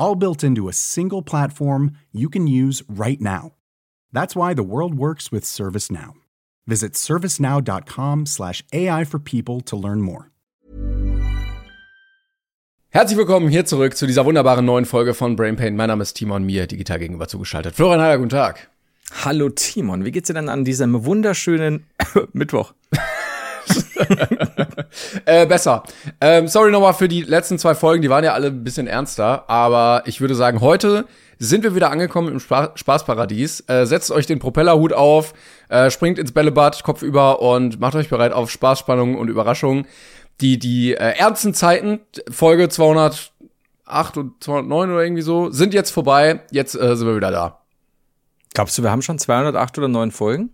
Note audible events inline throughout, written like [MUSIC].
All built into a single platform you can use right now. That's why the world works with ServiceNow. Visit servicenow.com/ai for people to learn more. Herzlich willkommen hier zurück zu dieser wunderbaren neuen Folge von Brain Pain. Mein Name ist Timon, mir digital gegenüber zugeschaltet. Florian Heiler, guten Tag. Hallo Timon, wie geht's dir denn an diesem wunderschönen [LAUGHS] Mittwoch? [LAUGHS] äh, besser. Ähm, sorry nochmal für die letzten zwei Folgen, die waren ja alle ein bisschen ernster, aber ich würde sagen, heute sind wir wieder angekommen im Spa Spaßparadies. Äh, setzt euch den Propellerhut auf, äh, springt ins Bällebad, Kopf über und macht euch bereit auf Spaß, Spannung und Überraschungen. Die, die äh, ernsten Zeiten, Folge 208 und 209 oder irgendwie so, sind jetzt vorbei. Jetzt äh, sind wir wieder da. Glaubst du, wir haben schon 208 oder 9 Folgen?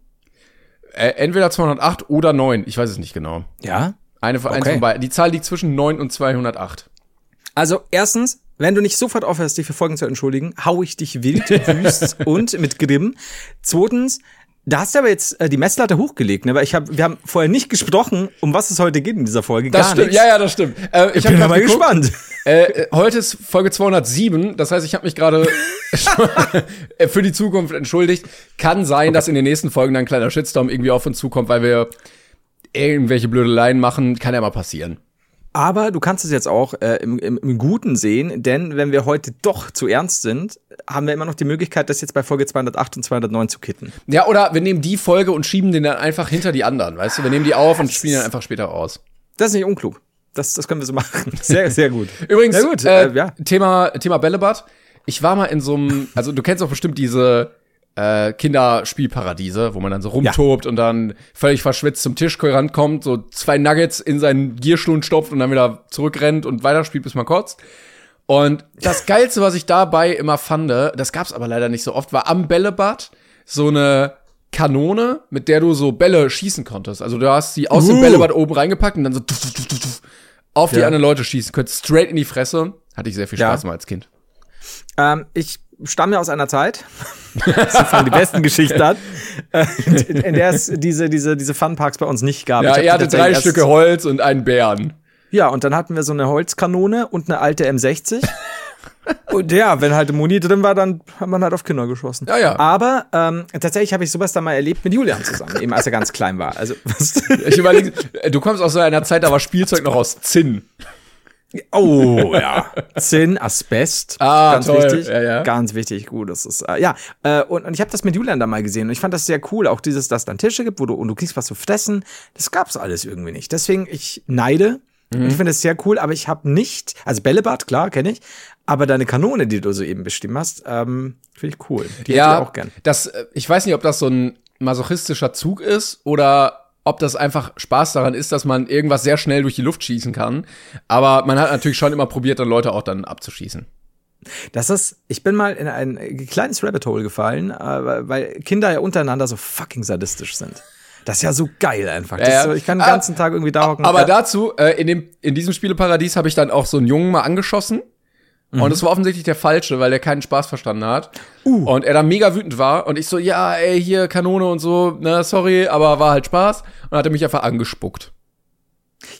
Äh, entweder 208 oder 9, ich weiß es nicht genau. Ja? Eine von, okay. eins von beiden. Die Zahl liegt zwischen 9 und 208. Also erstens, wenn du nicht sofort aufhörst, dich für Folgen zu entschuldigen, hau ich dich wild, [LAUGHS] wüst und mit Grimm. Zweitens, da hast du aber jetzt äh, die Messlatte hochgelegt, ne? Weil ich habe, wir haben vorher nicht gesprochen, um was es heute geht in dieser Folge. Das Gar stimmt, nichts. ja, ja, das stimmt. Äh, ich, ich bin mal gespannt. Äh, heute ist Folge 207, das heißt, ich habe mich gerade [LAUGHS] für die Zukunft entschuldigt. Kann sein, okay. dass in den nächsten Folgen dann ein kleiner Shitstorm irgendwie auf uns zukommt, weil wir irgendwelche Blödeleien machen. Kann ja mal passieren. Aber du kannst es jetzt auch äh, im, im, im Guten sehen, denn wenn wir heute doch zu ernst sind, haben wir immer noch die Möglichkeit, das jetzt bei Folge 208 und 209 zu kitten. Ja, oder wir nehmen die Folge und schieben den dann einfach hinter die anderen, weißt du? Wir nehmen die auf und spielen dann einfach später raus. Das ist nicht unklug. Das, das können wir so machen. [LAUGHS] Sehr, sehr gut. Übrigens, gut, äh, äh, ja. Thema, Thema Bällebad. Ich war mal in so einem, also du kennst doch bestimmt diese äh, Kinderspielparadiese, wo man dann so rumtobt ja. und dann völlig verschwitzt zum Tisch rankommt, so zwei Nuggets in seinen Gierstuhn stopft und dann wieder zurückrennt und weiterspielt, bis man kotzt. Und das Geilste, was ich dabei immer fand, das gab's aber leider nicht so oft, war am Bällebad so eine Kanone, mit der du so Bälle schießen konntest. Also du hast sie aus uh. dem Bällebad oben reingepackt und dann so tuff, tuff, tuff, auf die ja. anderen Leute schießen könntest, straight in die Fresse. Hatte ich sehr viel Spaß ja. mal als Kind. Ähm, ich stamme aus einer Zeit, [LAUGHS] das fangen die besten Geschichten an, äh, in, in der es diese, diese, diese Funparks bei uns nicht gab. Ja, er hatte drei Stücke Holz und einen Bären. Ja, und dann hatten wir so eine Holzkanone und eine alte M60. [LAUGHS] und ja, wenn halt Muni drin war, dann hat man halt auf Kinder geschossen. Ja, ja. Aber ähm, tatsächlich habe ich sowas da mal erlebt mit Julian zusammen, eben als er ganz klein war. Also [LAUGHS] was ich überlege, du kommst aus so einer Zeit, da war Spielzeug noch aus Zinn. Oh ja, [LAUGHS] Zinn, Asbest, ah, ganz toll. wichtig, ja, ja. ganz wichtig, gut, das ist äh, ja äh, und, und ich habe das mit Julian da mal gesehen und ich fand das sehr cool, auch dieses, dass es dann Tische gibt, wo du und du kriegst was zu fressen, das gab's alles irgendwie nicht. Deswegen ich neide Mhm. Und ich finde das sehr cool, aber ich habe nicht, also Bällebad, klar, kenne ich, aber deine Kanone, die du so eben bestimmt hast, ähm, finde ich cool. Die ja, ich auch gern. Das, äh, ich weiß nicht, ob das so ein masochistischer Zug ist oder ob das einfach Spaß daran ist, dass man irgendwas sehr schnell durch die Luft schießen kann. Aber man hat natürlich schon immer probiert, dann Leute auch dann abzuschießen. Das ist, ich bin mal in ein kleines Rabbit Hole gefallen, äh, weil Kinder ja untereinander so fucking sadistisch sind. Das ist ja so geil einfach. Ja, so, ich kann den ganzen ah, Tag irgendwie da hocken. Aber ja. dazu, äh, in, dem, in diesem Spieleparadies habe ich dann auch so einen Jungen mal angeschossen. Mhm. Und es war offensichtlich der Falsche, weil der keinen Spaß verstanden hat. Uh. Und er dann mega wütend war. Und ich so, ja, ey, hier Kanone und so, ne, sorry, aber war halt Spaß. Und hat er mich einfach angespuckt.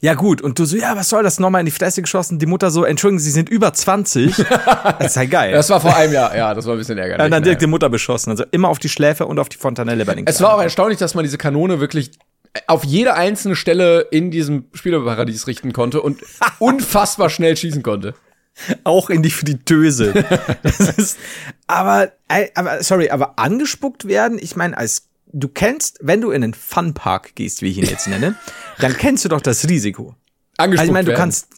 Ja, gut. Und du so, ja, was soll das? Nochmal in die Fresse geschossen. Die Mutter so, entschuldigen Sie, sind über 20. [LAUGHS] das ist halt geil. Das war vor einem Jahr, ja, das war ein bisschen ärgerlich. Und dann direkt die Mutter beschossen. Also immer auf die Schläfe und auf die Fontanelle bei den Es war auch erstaunlich, dass man diese Kanone wirklich auf jede einzelne Stelle in diesem Spielerparadies richten konnte und [LAUGHS] unfassbar schnell schießen konnte. [LAUGHS] Auch in die Fritteuse. [LAUGHS] das ist, aber, äh, aber, sorry, aber angespuckt werden, ich meine, als du kennst, wenn du in einen Funpark gehst, wie ich ihn jetzt nenne, [LAUGHS] dann kennst du doch das Risiko. Angespuckt also ich meine, du werden. kannst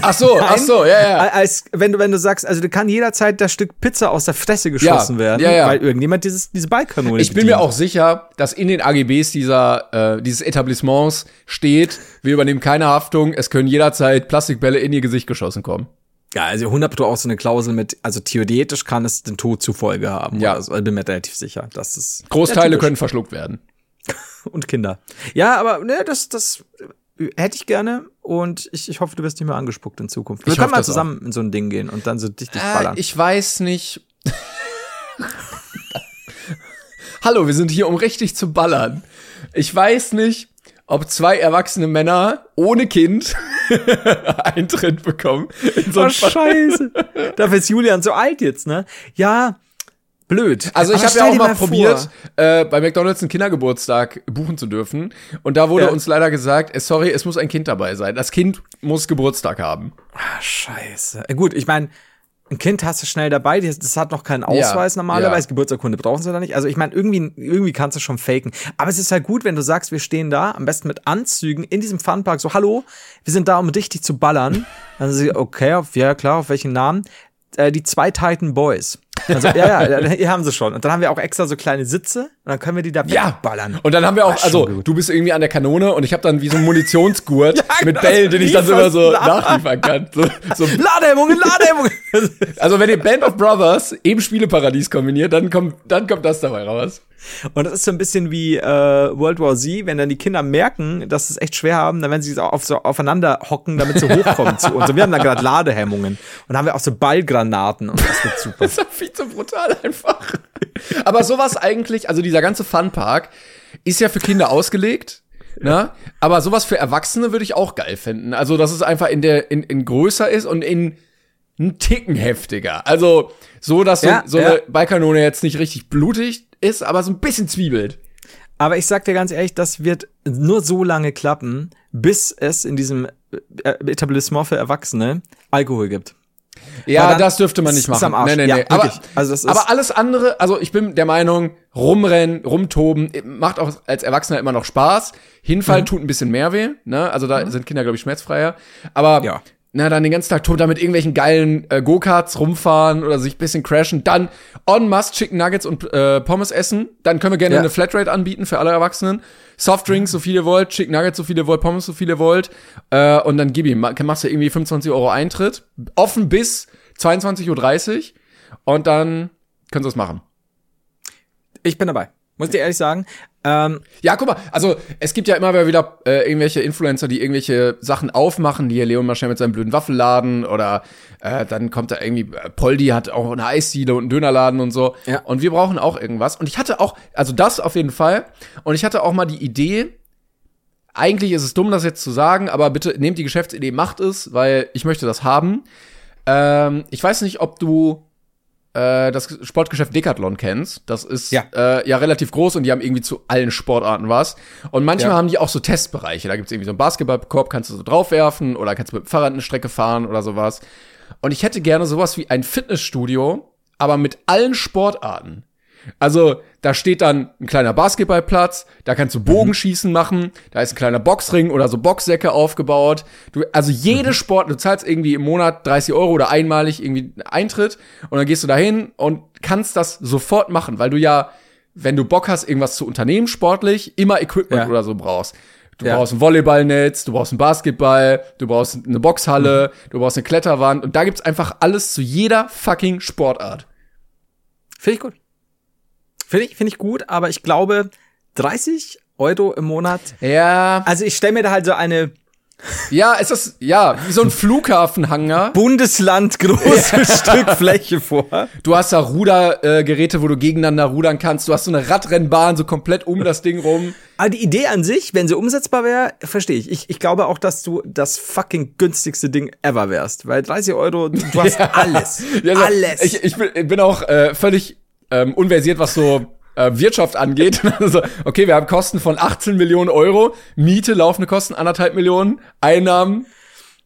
Ach so, ach so, ja, ja. Als wenn du wenn du sagst, also du kann jederzeit das Stück Pizza aus der Fresse geschossen ja, werden, ja, ja. weil irgendjemand dieses diese Ballkanone Ich bin bedient. mir auch sicher, dass in den AGBs dieser äh, dieses Etablissements steht, wir übernehmen keine Haftung, es können jederzeit Plastikbälle in ihr Gesicht geschossen kommen. Ja, also 100% auch so eine Klausel mit, also theoretisch kann es den Tod zur Folge haben. Ja. Also, ich bin mir relativ sicher, dass es. Großteile können verschluckt werden. [LAUGHS] Und Kinder. Ja, aber ne, das, das äh, hätte ich gerne und ich, ich hoffe, du wirst nicht mehr angespuckt in Zukunft. Wir Ich können mal zusammen in so ein Ding gehen und dann so dich, dich Äh, ballern. ich weiß nicht. [LAUGHS] Hallo, wir sind hier, um richtig zu ballern. Ich weiß nicht, ob zwei erwachsene Männer ohne Kind [LAUGHS] Eintritt bekommen. In so oh, scheiße. Dafür ist Julian so alt jetzt, ne? Ja, blöd. Also ich habe ja auch mal vor- probiert, äh, bei McDonald's einen Kindergeburtstag buchen zu dürfen. Und da wurde Ja. uns leider gesagt, äh, sorry, es muss ein Kind dabei sein. Das Kind muss Geburtstag haben. Ah, scheiße. Äh, Gut, ich meine, ein Kind hast du schnell dabei, das hat noch keinen Ausweis normalerweise, ja. Geburtsurkunde brauchen sie da nicht. Also ich meine, irgendwie, irgendwie kannst du schon faken. Aber es ist halt gut, wenn du sagst, wir stehen da, am besten mit Anzügen in diesem Funpark, so, hallo, wir sind da, um richtig zu ballern. Dann sie, okay, auf, ja klar, auf welchen Namen? Äh, die zwei Titan Boys. Also, ja, ja, hier haben sie schon. Und dann haben wir auch extra so kleine Sitze und dann können wir die da wegballern. Und dann haben wir auch, also du bist irgendwie an der Kanone und ich habe dann wie so einen Munitionsgurt [LAUGHS] mit genau, Bällen, den ich dann immer so nachliefern kann. So, so [LAUGHS] Ladehemmungen, Ladehemmungen. [LAUGHS] Also wenn ihr Band of Brothers eben Spieleparadies kombiniert, dann kommt, dann kommt das dabei raus. Und das ist so ein bisschen wie äh, World War Z, wenn dann die Kinder merken, dass sie es echt schwer haben, dann werden sie so, auf, so aufeinander hocken, damit sie hochkommen zu uns. Und wir haben da gerade Ladehemmungen. Und dann haben wir auch so Ballgranaten und das wird super. Viel zu brutal einfach. Aber sowas eigentlich, also dieser ganze Funpark ist ja für Kinder ausgelegt. Ne? Aber sowas für Erwachsene würde ich auch geil finden. Also, dass es einfach in der, in, in größer ist und in einen Ticken heftiger. Also, so, dass so, Ja, so ja. eine Ballkanone jetzt nicht richtig blutig ist, aber so ein bisschen zwiebelt. Aber ich sag dir ganz ehrlich, das wird nur so lange klappen, bis es in diesem äh, Etablissement für Erwachsene Alkohol gibt. Ja, dann das dürfte man nicht ist machen. am Arsch. Nee, nee, Ja, nee. Aber, wirklich. Also das ist- aber alles andere, also ich bin der Meinung, rumrennen, rumtoben, macht auch als Erwachsener immer noch Spaß. Hinfallen Mhm. tut ein bisschen mehr weh, ne? Also da sind Kinder, glaube ich, schmerzfreier. Aber Ja. Na, dann den ganzen Tag tot da mit irgendwelchen geilen äh, Go-Karts rumfahren oder sich ein bisschen crashen. Dann en masse Chicken Nuggets und äh, Pommes essen. Dann können wir gerne Ja. eine Flatrate anbieten für alle Erwachsenen. Softdrinks, so viel ihr wollt, Chicken Nuggets, so viel ihr wollt, Pommes, so viel ihr wollt. Äh, und dann gib ihm, ma- machst du irgendwie 25 Euro Eintritt. Offen bis 22.30 Uhr. Und dann können sie es machen. Ich bin dabei. Muss ich dir ehrlich sagen. Ähm, Ja, guck mal, also es gibt ja immer wieder äh, irgendwelche Influencer, die irgendwelche Sachen aufmachen, die hier Leon Mascher mit seinem blöden Waffelladen oder äh, dann kommt da irgendwie, äh, Poldi hat auch eine Eisdiele und einen Dönerladen und so. Ja. Und wir brauchen auch irgendwas. Und ich hatte auch, also das auf jeden Fall. Und ich hatte auch mal die Idee, eigentlich ist es dumm, das jetzt zu sagen, aber bitte nehmt die Geschäftsidee, macht es, weil ich möchte das haben. Ähm, ich weiß nicht, ob du äh, das Sportgeschäft Decathlon kennst. Das ist Ja. Äh, ja relativ groß und die haben irgendwie zu allen Sportarten was. Und manchmal Ja. haben die auch so Testbereiche. Da gibt's irgendwie so einen Basketballkorb, kannst du so draufwerfen oder kannst mit dem Fahrrad eine Strecke fahren oder sowas. Und ich hätte gerne sowas wie ein Fitnessstudio, aber mit allen Sportarten. Also, da steht dann ein kleiner Basketballplatz, da kannst du Bogenschießen machen, da ist ein kleiner Boxring oder so Boxsäcke aufgebaut. Du, also jede Sport, du zahlst irgendwie im Monat 30 Euro oder einmalig irgendwie Eintritt und dann gehst du dahin und kannst das sofort machen, weil du ja, wenn du Bock hast, irgendwas zu unternehmen sportlich, immer Equipment Ja. oder so brauchst. Du Ja. brauchst ein Volleyballnetz, du brauchst einen Basketball, du brauchst eine Boxhalle, du brauchst eine Kletterwand und da gibt's einfach alles zu jeder fucking Sportart. Finde ich gut. Finde ich, finde ich gut, aber ich glaube, 30 Euro im Monat. Ja, Also ich stelle mir da halt so eine ja, es ist ja wie so ein Flughafenhanger. Bundesland große [LAUGHS] Stück Fläche vor. Du hast da Rudergeräte, äh, wo du gegeneinander rudern kannst. Du hast so eine Radrennbahn so komplett um das Ding rum. Aber die Idee an sich, wenn sie umsetzbar wäre, verstehe ich. ich. Ich glaube auch, dass du das fucking günstigste Ding ever wärst. Weil 30 Euro, du hast [LAUGHS] alles. Ja, also, alles. Ich, ich, bin, ich bin auch äh, völlig ähm, unversiert, was so äh, Wirtschaft angeht. [LAUGHS] also, okay, wir haben Kosten von 18 Millionen Euro, Miete, laufende Kosten anderthalb Millionen, Einnahmen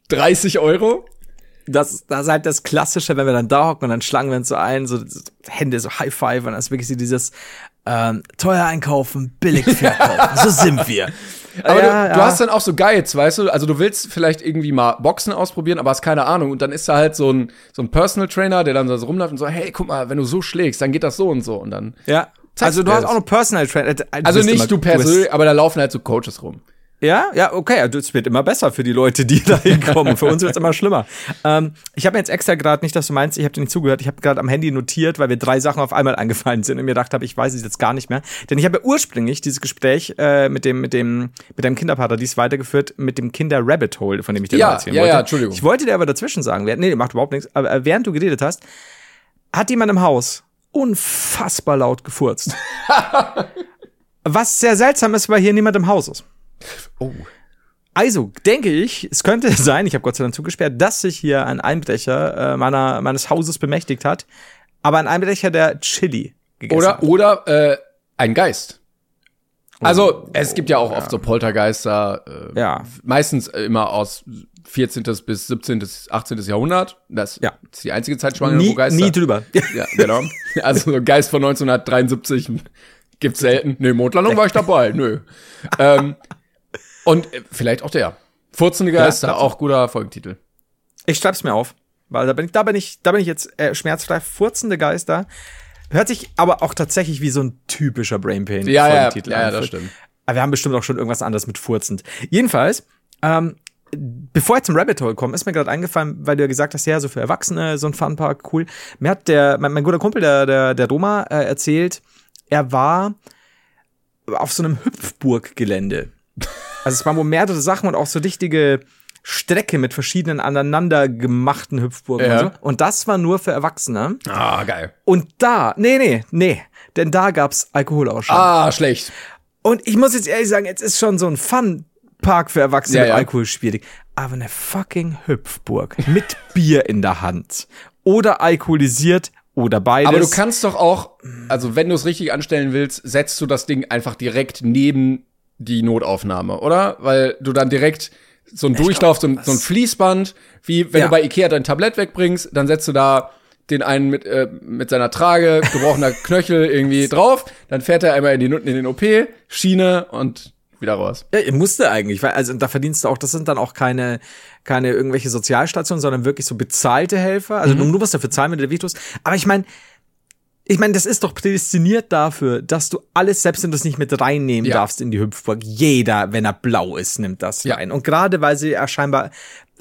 30 Euro. das, das ist halt das Klassische, wenn wir dann da hocken und dann schlagen wir uns so ein, so, so Hände, so High Five und das ist wirklich so dieses ähm, teuer einkaufen, billig verkaufen. [LAUGHS] so sind wir. Aber Ja, du, du ja. hast dann auch so Guides, weißt du? Also du willst vielleicht irgendwie mal Boxen ausprobieren, aber hast keine Ahnung. Und dann ist da halt so ein, so ein Personal Trainer, der dann so rumläuft und so, hey, guck mal, wenn du so schlägst, dann geht das so und so. Und dann. Ja. Also du hast auch noch Personal Trainer. Also bist nicht immer- du persönlich, aber da laufen halt so Coaches rum. Ja, ja, okay. Also es wird immer besser für die Leute, die [LAUGHS] da hinkommen. für uns wird es immer schlimmer. Ähm, ich habe mir jetzt extra gerade nicht, dass du meinst, ich habe dir nicht zugehört. Ich habe gerade am Handy notiert, weil mir drei Sachen auf einmal [LAUGHS] eingefallen sind und mir gedacht habe, ich weiß es jetzt gar nicht mehr. Denn ich habe ja ursprünglich dieses Gespräch äh, mit dem mit dem mit deinem Kinderparadies weitergeführt mit dem Kinder Rabbit Hole, von dem ich dir ja, erzählen ja, wollte. Ja, Entschuldigung. Ich wollte dir aber dazwischen sagen, nee, macht überhaupt nichts. Aber äh, während du geredet hast, hat jemand im Haus unfassbar laut gefurzt. [LAUGHS] Was sehr seltsam ist, weil hier niemand im Haus ist. Oh. Also denke ich, es könnte [LAUGHS] sein, ich habe Gott sei Dank zugesperrt, dass sich hier ein Einbrecher äh, meiner, meines Hauses bemächtigt hat. Aber ein Einbrecher, der Chili gegessen Oder, hat. oder äh, ein Geist. Also, es gibt ja auch ja. oft so Poltergeister, äh, Ja. meistens immer aus 14. bis 17. 18. Jahrhundert. Das Ja. ist die einzige Zeitspanne, wo Nie, Geister. nie drüber. [LAUGHS] Ja, genau. Also so Geist von 1973 [LAUGHS] gibt's selten. Nö, Mondlandung war ich dabei. Nö. ähm, und äh, vielleicht auch der. Furzende Geister, Ja, auch guter Folgentitel. Ich schreib's mir auf, weil da bin ich, da bin ich, da bin ich jetzt äh, schmerzfrei. Furzende Geister hört sich aber auch tatsächlich wie so ein typischer Brain Pain Ja, ja, Folgentitel ja, ja, an. das stimmt. Aber wir haben bestimmt auch schon irgendwas anderes mit furzend. Jedenfalls, ähm, bevor ich zum Rabbit Hole komme, ist mir gerade eingefallen, weil du ja gesagt hast, ja, so für Erwachsene, so ein Funpark, cool. Mir hat der, mein, mein guter Kumpel, der, der, der Roma, äh, erzählt, er war auf so einem Hüpfburggelände. Also es waren wohl mehrere Sachen und auch so richtige Strecke mit verschiedenen aneinander gemachten Hüpfburgen Ja. und so. Und das war nur für Erwachsene. Ah, geil. Und da, nee, nee, nee, denn da gab's Alkoholausschank. Ah, schlecht. Und ich muss jetzt ehrlich sagen, jetzt ist schon so ein Fun-Park für Erwachsene Ja, mit ja. Alkohol schwierig. Aber eine fucking Hüpfburg mit Bier in der Hand. Oder alkoholisiert oder beides. Aber du kannst doch auch, also wenn du es richtig anstellen willst, setzt du das Ding einfach direkt neben die Notaufnahme, oder? Weil du dann direkt so ein Durchlauf, so ein, so ein Fließband, wie wenn Ja. du bei Ikea dein Tablett wegbringst, dann setzt du da den einen mit, äh, mit seiner Trage, gebrochener [LAUGHS] Knöchel irgendwie drauf, dann fährt er einmal in, die, in den OP, Schiene und wieder raus. Ja, musste eigentlich, weil, also da verdienst du auch, das sind dann auch keine, keine irgendwelche Sozialstationen, sondern wirklich so bezahlte Helfer. Also du, du musst dafür zahlen, wenn du der Vitus. Aber ich meine, ich meine, das ist doch prädestiniert dafür, dass du alles, selbst wenn du es nicht mit reinnehmen Ja. darfst in die Hüpfburg, jeder, wenn er blau ist, nimmt das Ja. rein. Und gerade weil sie ja scheinbar,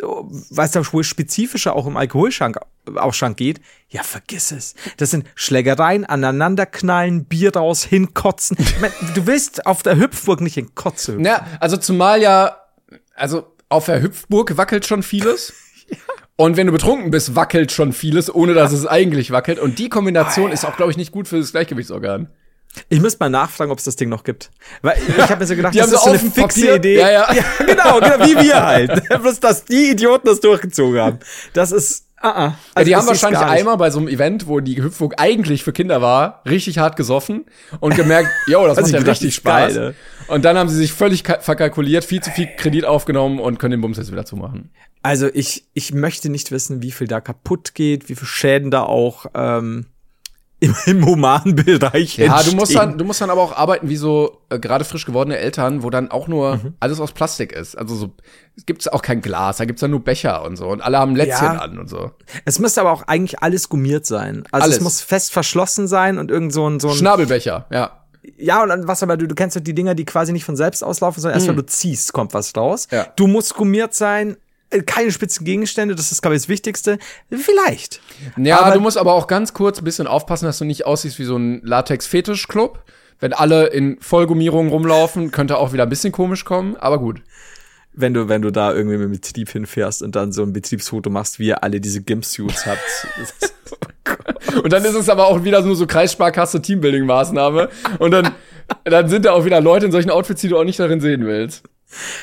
weil es da wohl spezifischer auch im Alkoholschrank Ausschank geht, ja, vergiss es. Das sind Schlägereien, aneinanderknallen, Bier raus, hinkotzen. Ich mein, [LAUGHS] du willst auf der Hüpfburg nicht in Kotze hüpfen. Ja, also zumal ja, also auf der Hüpfburg wackelt schon vieles. [LAUGHS] Und wenn du betrunken bist, wackelt schon vieles, ohne dass es eigentlich wackelt. Und die Kombination ist auch, glaube ich, nicht gut für das Gleichgewichtsorgan. Ich müsste mal nachfragen, ob es das Ding noch gibt. Weil ich habe mir so gedacht, [LAUGHS] das ist so eine fixe Papier- Idee. Ja, ja. genau, genau, wie wir [LAUGHS] halt. [LAUGHS] Bloß, dass die Idioten das durchgezogen haben. Das ist, ah, ah. Ja, Also die das haben wahrscheinlich einmal bei so einem Event, wo die Hüpfburg eigentlich für Kinder war, richtig hart gesoffen und gemerkt, yo, das Also macht ja richtig ist geil, Spaß. ne? Und dann haben sie sich völlig ka- verkalkuliert, viel zu viel Kredit aufgenommen und können den Bums jetzt wieder zumachen. Also ich, ich möchte nicht wissen, wie viel da kaputt geht, wie viel Schäden da auch ähm, [LAUGHS] im, im humanen Bereich Ja, du musst dann, du musst dann aber auch arbeiten wie so äh, gerade frisch gewordene Eltern, wo dann auch nur Mhm. alles aus Plastik ist. Also so es gibt's auch kein Glas, da gibt's dann nur Becher und so und alle haben Lätzchen Ja. an und so. Es müsste aber auch eigentlich alles gummiert sein. Also Alles. es muss fest verschlossen sein und irgend so ein, so ein Schnabelbecher, ja. Ja, und dann was aber, du, du kennst doch die Dinger, die quasi nicht von selbst auslaufen, sondern erst wenn du ziehst, kommt was raus. Mhm. Ja. Du musst gummiert sein, äh, keine spitzen Gegenstände, das ist, glaube ich, das Wichtigste. Vielleicht. Ja, Aber- du musst aber auch ganz kurz ein bisschen aufpassen, dass du nicht aussiehst wie so ein Latex-Fetisch-Club. Wenn alle in Vollgummierung rumlaufen, könnte auch wieder ein bisschen komisch kommen, aber gut. Wenn du, wenn du da irgendwie mit dem Betrieb hinfährst und dann so ein Betriebsfoto machst, wie ihr alle diese Gimp-Suits habt. [LAUGHS] Und dann ist es aber auch wieder nur so Kreissparkasse Teambuilding-Maßnahme. Und dann, dann sind da auch wieder Leute in solchen Outfits, die du auch nicht darin sehen willst.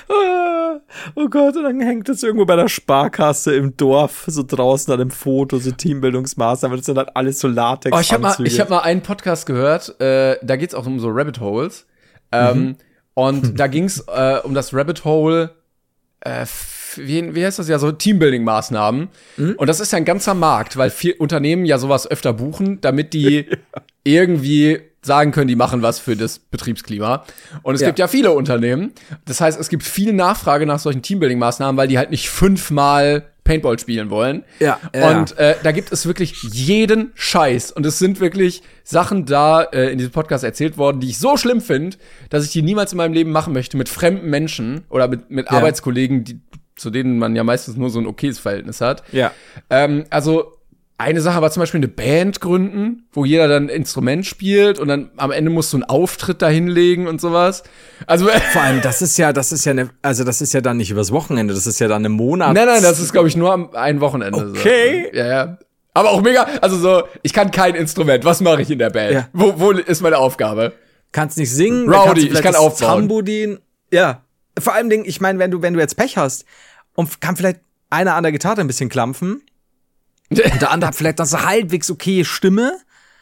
Ah, oh Gott, und dann hängt das irgendwo bei der Sparkasse im Dorf, so draußen an dem Foto, so Teambildungsmaßnahmen, das sind dann alles so latex Oh, ich habe mal, ich hab mal einen Podcast gehört, äh, da geht's auch um so Rabbit Holes. Ähm, Und [LAUGHS] da ging's äh, um das Rabbit Hole, äh, wie, wie heißt das ja, so Teambuilding-Maßnahmen. Und das ist ja ein ganzer Markt, weil viel Unternehmen ja sowas öfter buchen, damit die [LAUGHS] irgendwie sagen können, die machen was für das Betriebsklima. Und es Ja. gibt ja viele Unternehmen. Das heißt, es gibt viel Nachfrage nach solchen Teambuilding-Maßnahmen, weil die halt nicht fünfmal Paintball spielen wollen. Ja, ja. Und äh, da gibt es wirklich jeden Scheiß. Und es sind wirklich Sachen da äh, in diesem Podcast erzählt worden, die ich so schlimm finde, dass ich die niemals in meinem Leben machen möchte mit fremden Menschen oder mit, mit Ja. Arbeitskollegen, die, zu denen man ja meistens nur so ein okayes Verhältnis hat. Ja. Ähm, also eine Sache war zum Beispiel eine Band gründen, wo jeder dann ein Instrument spielt und dann am Ende musst du einen Auftritt da hinlegen und sowas. Also [LAUGHS] Vor allem, das ist ja, das ist ja eine, also das ist ja dann nicht übers Wochenende, das ist ja dann ein Monat. Nein, nein, das ist, glaube ich, nur am ein Wochenende. Okay. So. Ja, ja. Aber auch mega, also so, ich kann kein Instrument. Was mache ich in der Band? Ja. Wo, wo ist meine Aufgabe? Kannst nicht singen, Rowdy, ich kann aufbauen. Tambourin. Ja. Vor allem Ding, ich meine, wenn du, wenn du jetzt Pech hast und kann vielleicht einer an der Gitarre ein bisschen klampfen und der andere hat vielleicht noch so halbwegs okay Stimme,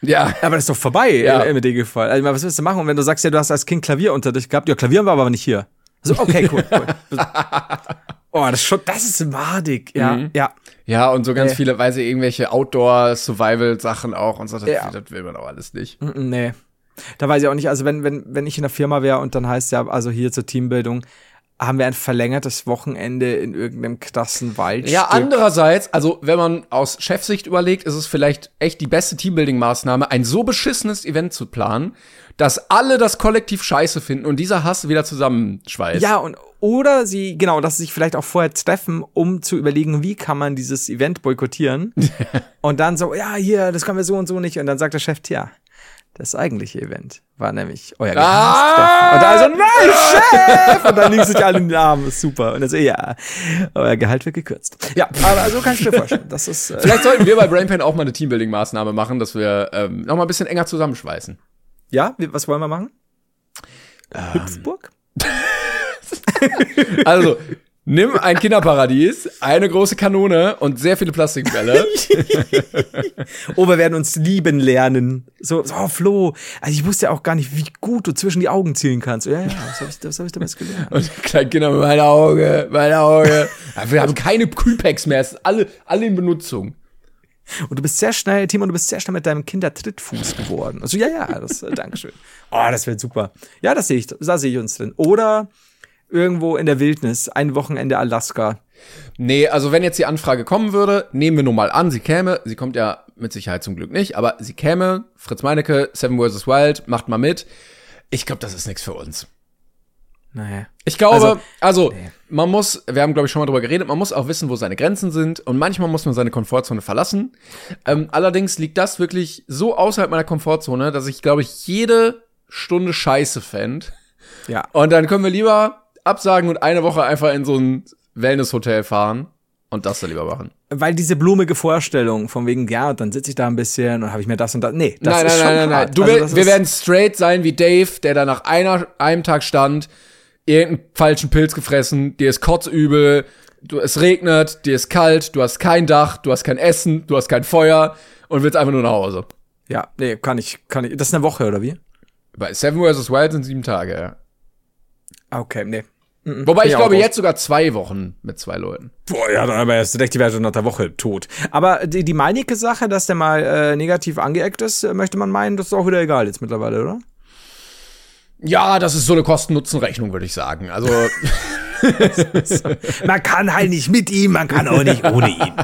ja. aber das ist doch vorbei Ja. im, im Regelfall. Also, was willst du machen? Und wenn du sagst, ja, du hast als Kind Klavierunterricht gehabt, ja, Klavier wir aber nicht hier. So, okay, cool, cool. [LAUGHS] Oh, das ist schon, das ist madig, ja, Mhm. ja. Ja, und so ganz Äh. viele, weiß ich, irgendwelche Outdoor-Survival-Sachen auch und so. Das, Ja. das will man auch alles nicht. Mm, Nee. Da weiß ich auch nicht, also wenn, wenn, wenn ich in der Firma wäre und dann heißt ja, also hier zur Teambildung, haben wir ein verlängertes Wochenende in irgendeinem krassen Wald. Ja, andererseits, also wenn man aus Chefsicht überlegt, ist es vielleicht echt die beste Teambuilding-Maßnahme, ein so beschissenes Event zu planen, dass alle das kollektiv scheiße finden und dieser Hass wieder zusammenschweißt. Ja, und oder sie, genau, dass sie sich vielleicht auch vorher treffen, um zu überlegen, wie kann man dieses Event boykottieren. [LAUGHS] und dann so, ja, hier, das können wir so und so nicht. Und dann sagt der Chef, tja, das eigentliche Event war nämlich euer Ah! Gehaltstreffen. Und da so, nein, [LAUGHS] Chef! Und dann liegen sich alle in den Armen, ist super. Und dann so, ja, euer Gehalt wird gekürzt. Ja, aber so kann ich mir vorstellen. Das ist, äh, Vielleicht sollten wir bei Brainpan auch mal eine Teambuilding-Maßnahme machen, dass wir ähm, noch mal ein bisschen enger zusammenschweißen. ja, was wollen wir machen? Hüpfburg? [LAUGHS] Also, nimm ein Kinderparadies, eine große Kanone und sehr viele Plastikbälle. [LAUGHS] Oh, wir werden uns lieben lernen. So, so oh, Flo, also ich wusste ja auch gar nicht, wie gut du zwischen die Augen zielen kannst. Ja, ja, was habe ich, was hab ich damals gelernt? Und die kleinen Kinder, mein Auge, mein Auge. Wir haben keine Kühlpacks mehr, es ist alle, alle in Benutzung. Und du bist sehr schnell, Timo, du bist sehr schnell mit deinem Kindertrittfuß geworden. Also ja, ja, das, äh, Dankeschön. Oh, das wird super. Ja, das sehe ich, da sehe ich uns drin. Oder irgendwo in der Wildnis, ein Wochenende Alaska. Nee, also wenn jetzt die Anfrage kommen würde, nehmen wir nur mal an, sie käme, sie kommt ja mit Sicherheit zum Glück nicht, aber sie käme, Fritz Meinecke, Seven vs. Wild, macht mal mit. Ich glaube, das ist nichts für uns. Naja. Ich glaube, also, Also, man muss, wir haben, glaube ich, schon mal drüber geredet, man muss auch wissen, wo seine Grenzen sind und manchmal muss man seine Komfortzone verlassen. Ähm, allerdings liegt das wirklich so außerhalb meiner Komfortzone, dass ich, glaube ich, jede Stunde scheiße fänd. Ja. Und dann können wir lieber absagen und eine Woche einfach in so ein Wellness-Hotel fahren und das dann lieber machen. Weil diese blumige Vorstellung von wegen, ja, und dann sitze ich da ein bisschen und habe ich mir das und das. Nee, das nein, ist nein, schon nein, nein, nein. Du, Also wir, werden straight sein wie Dave, der da nach einer, einem Tag stand, irgendeinen falschen Pilz gefressen, dir ist kotzübel, du, es regnet, dir ist kalt, du hast kein Dach, du hast kein Essen, du hast kein Feuer und willst einfach nur nach Hause. Ja, nee, kann ich, kann ich. Das ist eine Woche, oder wie? Bei Seven vs. Wild sind sieben Tage, ja. Okay, nee. Wobei Bin ich glaube jetzt sogar zwei Wochen mit zwei Leuten. Boah, ja, dann aber erst recht, die wäre schon nach der Woche tot. Aber die, die Meinecke-Sache, dass der mal äh, negativ angeeckt ist, äh, möchte man meinen, das ist auch wieder egal jetzt mittlerweile, oder? Ja, das ist so eine Kosten-Nutzen-Rechnung, würde ich sagen. Also, [LAUGHS] Man kann halt nicht mit ihm, man kann auch nicht ohne ihn. [LAUGHS]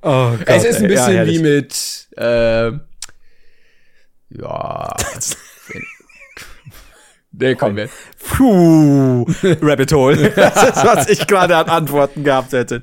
Oh Gott, es ist ein bisschen ja, wie mit, äh, ja. [LAUGHS] nee, komm, wir. Puh, Rabbit Hole. [LAUGHS] Das ist, was ich gerade an Antworten gehabt hätte.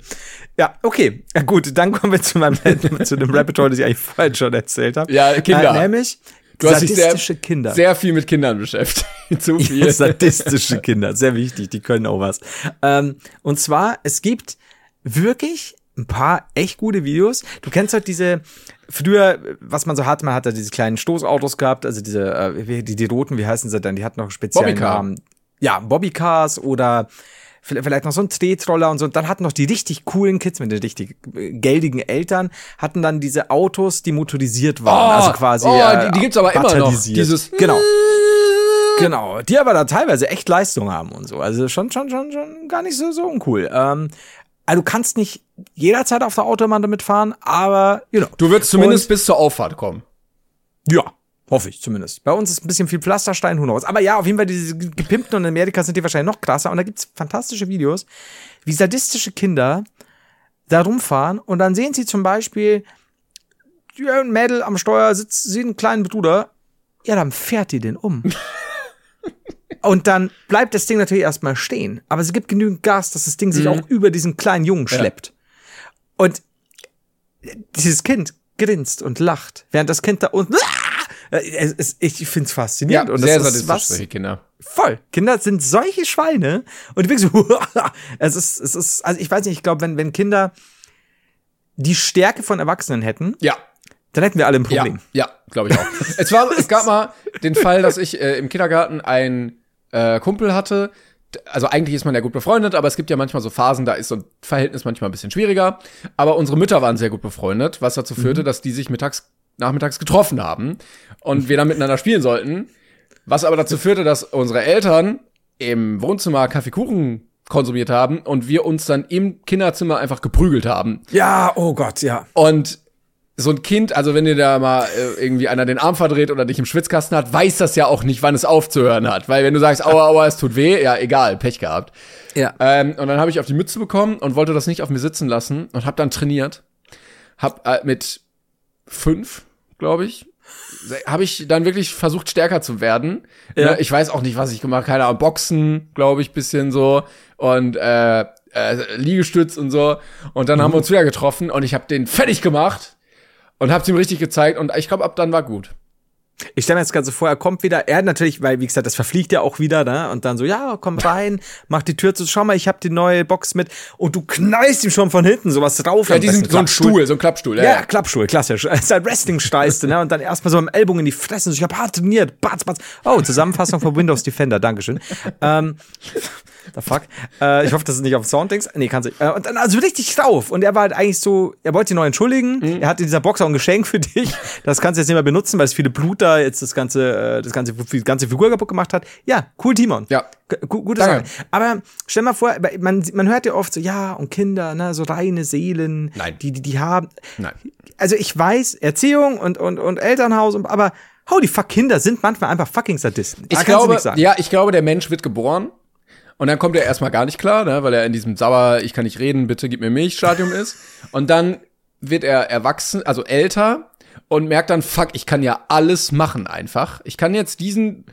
Ja, okay. Gut, dann kommen wir zu meinem [LAUGHS] zu dem Rabbit Hole, das ich eigentlich vorhin schon erzählt habe. Ja, Kinder. Äh, nämlich Du hast dich sehr, Kinder. sehr viel mit Kindern beschäftigt. [LAUGHS] Zu viel. Ja, sadistische Kinder, sehr wichtig, die können auch was. Ähm, und zwar, es gibt wirklich ein paar echt gute Videos. Du kennst halt diese, früher, was man so hatte, man hat da diese kleinen Stoßautos gehabt, also diese, äh, die, die roten, wie heißen sie denn? Die hatten noch speziellen Bobbycar. Namen. Ja, Bobbycars oder vielleicht noch so ein Tretroller und so. Und dann hatten noch die richtig coolen Kids mit den richtig äh, geldigen Eltern, hatten dann diese Autos, die motorisiert waren. also quasi. oh, äh, die, die gibt's aber immer noch. Dieses, Genau. Genau, die aber da teilweise echt Leistung haben und so. Also schon, schon, schon, schon gar nicht so, so uncool. Ähm, also du kannst nicht jederzeit auf der Autobahn damit fahren, aber, you know. Du würdest zumindest bis zur Auffahrt kommen. Ja, hoffe ich zumindest. Bei uns ist ein bisschen viel Pflasterstein, who knows. Aber ja, auf jeden Fall, diese gepimpten und in Amerika sind die wahrscheinlich noch krasser. Und da gibt's fantastische Videos, wie sadistische Kinder da rumfahren und dann sehen sie zum Beispiel, ja, ein Mädel am Steuer sitzt, sieht einen kleinen Bruder, ja, dann fährt die den um. [LAUGHS] und dann bleibt das Ding natürlich erstmal stehen. Aber es gibt genügend Gas, dass das Ding sich Mhm. auch über diesen kleinen Jungen schleppt. Und dieses Kind grinst und lacht, während das Kind da unten. Es, es, ich finde es faszinierend. und sehr das ist sadistisch, was, solche Kinder. Voll. Kinder sind solche Schweine. Und denken so, [LAUGHS] es ist, es ist, also ich weiß nicht, ich glaube, wenn, wenn Kinder die Stärke von Erwachsenen hätten, Ja, dann hätten wir alle ein ja, Problem. ja, glaube ich auch. es war, es gab [LAUGHS] mal den Fall, dass ich äh, im Kindergarten einen äh, Kumpel hatte. Also eigentlich ist man ja gut befreundet, aber es gibt ja manchmal so Phasen, da ist so ein Verhältnis manchmal ein bisschen schwieriger. Aber unsere Mütter waren sehr gut befreundet, was dazu führte, dass die sich mittags, nachmittags getroffen haben und wir dann miteinander spielen sollten. Was aber dazu führte, dass unsere Eltern im Wohnzimmer Kaffeekuchen konsumiert haben und wir uns dann im Kinderzimmer einfach geprügelt haben. Ja, oh Gott, ja. Und so ein Kind, also wenn dir da mal äh, irgendwie einer den Arm verdreht oder dich im Schwitzkasten hat, weiß das ja auch nicht, wann es aufzuhören hat. Weil wenn du sagst, aua, aua, es tut weh, ja, egal, Pech gehabt. Ja. Ähm, und dann habe ich auf die Mütze bekommen und wollte das nicht auf mir sitzen lassen und habe dann trainiert. Hab äh, mit fünf, glaube ich, habe ich dann wirklich versucht, stärker zu werden. Ja. Ne, Ich weiß auch nicht, was ich gemacht habe. Keine Ahnung, Boxen, glaube ich, bisschen so. Und äh, äh, Liegestütz und so. Und dann haben wir uns wieder getroffen und ich habe den fertig gemacht und hab's ihm richtig gezeigt. Und ich glaube, ab dann war gut. Ich stelle mir jetzt gerade so vor, er kommt wieder, er natürlich, weil, wie gesagt, das verfliegt ja auch wieder, ne? Und dann so, ja, komm rein, mach die Tür zu, schau mal, ich hab die neue Box mit und du knallst ihm schon von hinten sowas drauf. Ja, diesen, besten so ein. Stuhl, so ein Klappstuhl. Ja, Ja. Klappstuhl, klassisch. [LAUGHS] Es ist halt Wrestling-Steiste, ne? Und dann erstmal so am Ellbogen in die Fresse. Ich habe hart trainiert. Batz, batz. Oh, Zusammenfassung von Windows Defender. Dankeschön. Ähm, the fuck. Äh, ich hoffe, das ist nicht auf Sounddings. Nee, kann sich. Äh, und dann also richtig drauf. Und er war halt eigentlich so, er wollte dich noch entschuldigen. Mhm. Er hat in dieser Box auch ein Geschenk für dich. Das kannst du jetzt nicht mehr benutzen, weil es viele Blut da jetzt das ganze, äh, das ganze, die ganze Figur kaputt gemacht hat. Ja, cool, Timon. Ja. G gu- gute. Sache. Aber stell mal vor, man, man hört ja oft so, ja, und Kinder, ne, so reine Seelen, Nein. die, die, die haben. Nein. Also ich weiß, Erziehung und, und, und Elternhaus, und, aber holy fuck, Kinder sind manchmal einfach fucking Sadisten. Da Ich glaube, ja, ich glaube, der Mensch wird geboren. Und dann kommt er erstmal gar nicht klar, ne, weil er in diesem Sauer, ich kann nicht reden, bitte gib mir Milch Stadium ist. Und dann wird er erwachsen, also älter und merkt dann, fuck, ich kann ja alles machen einfach. Ich kann jetzt diesen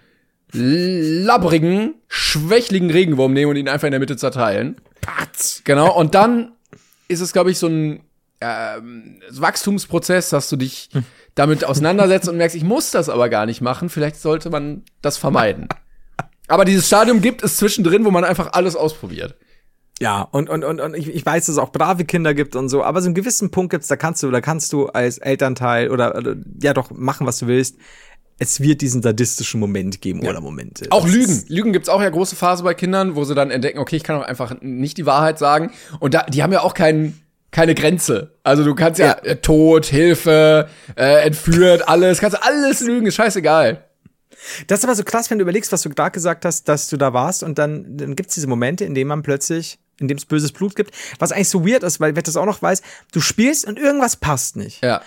labbrigen, schwächligen Regenwurm nehmen und ihn einfach in der Mitte zerteilen. Patz. Genau, und dann ist es, glaube ich, so ein ähm, Wachstumsprozess, dass du dich damit auseinandersetzt und merkst, ich muss das aber gar nicht machen. Vielleicht sollte man das vermeiden. Aber dieses Stadium gibt es zwischendrin, wo man einfach alles ausprobiert. Ja, und, und, und, und ich, ich weiß, dass es auch brave Kinder gibt und so, aber so einen gewissen Punkt gibt's, da kannst du, da kannst du als Elternteil oder, oder ja doch machen, was du willst. Es wird diesen sadistischen Moment geben oder Momente. Auch Das Lügen. Lügen gibt's auch ja große Phase bei Kindern, wo sie dann entdecken, okay, ich kann auch einfach nicht die Wahrheit sagen. Und da, die haben ja auch keinen keine Grenze. Also du kannst ja, Ja. äh, Tod, Hilfe, äh, entführt, alles, kannst du alles lügen, ist scheißegal. Das ist aber so krass, wenn du überlegst, was du gerade gesagt hast, dass du da warst und dann, dann gibt's diese Momente, in denen man plötzlich, in dem es böses Blut gibt, was eigentlich so weird ist, weil wer das auch noch weiß, du spielst und irgendwas passt nicht. Ja.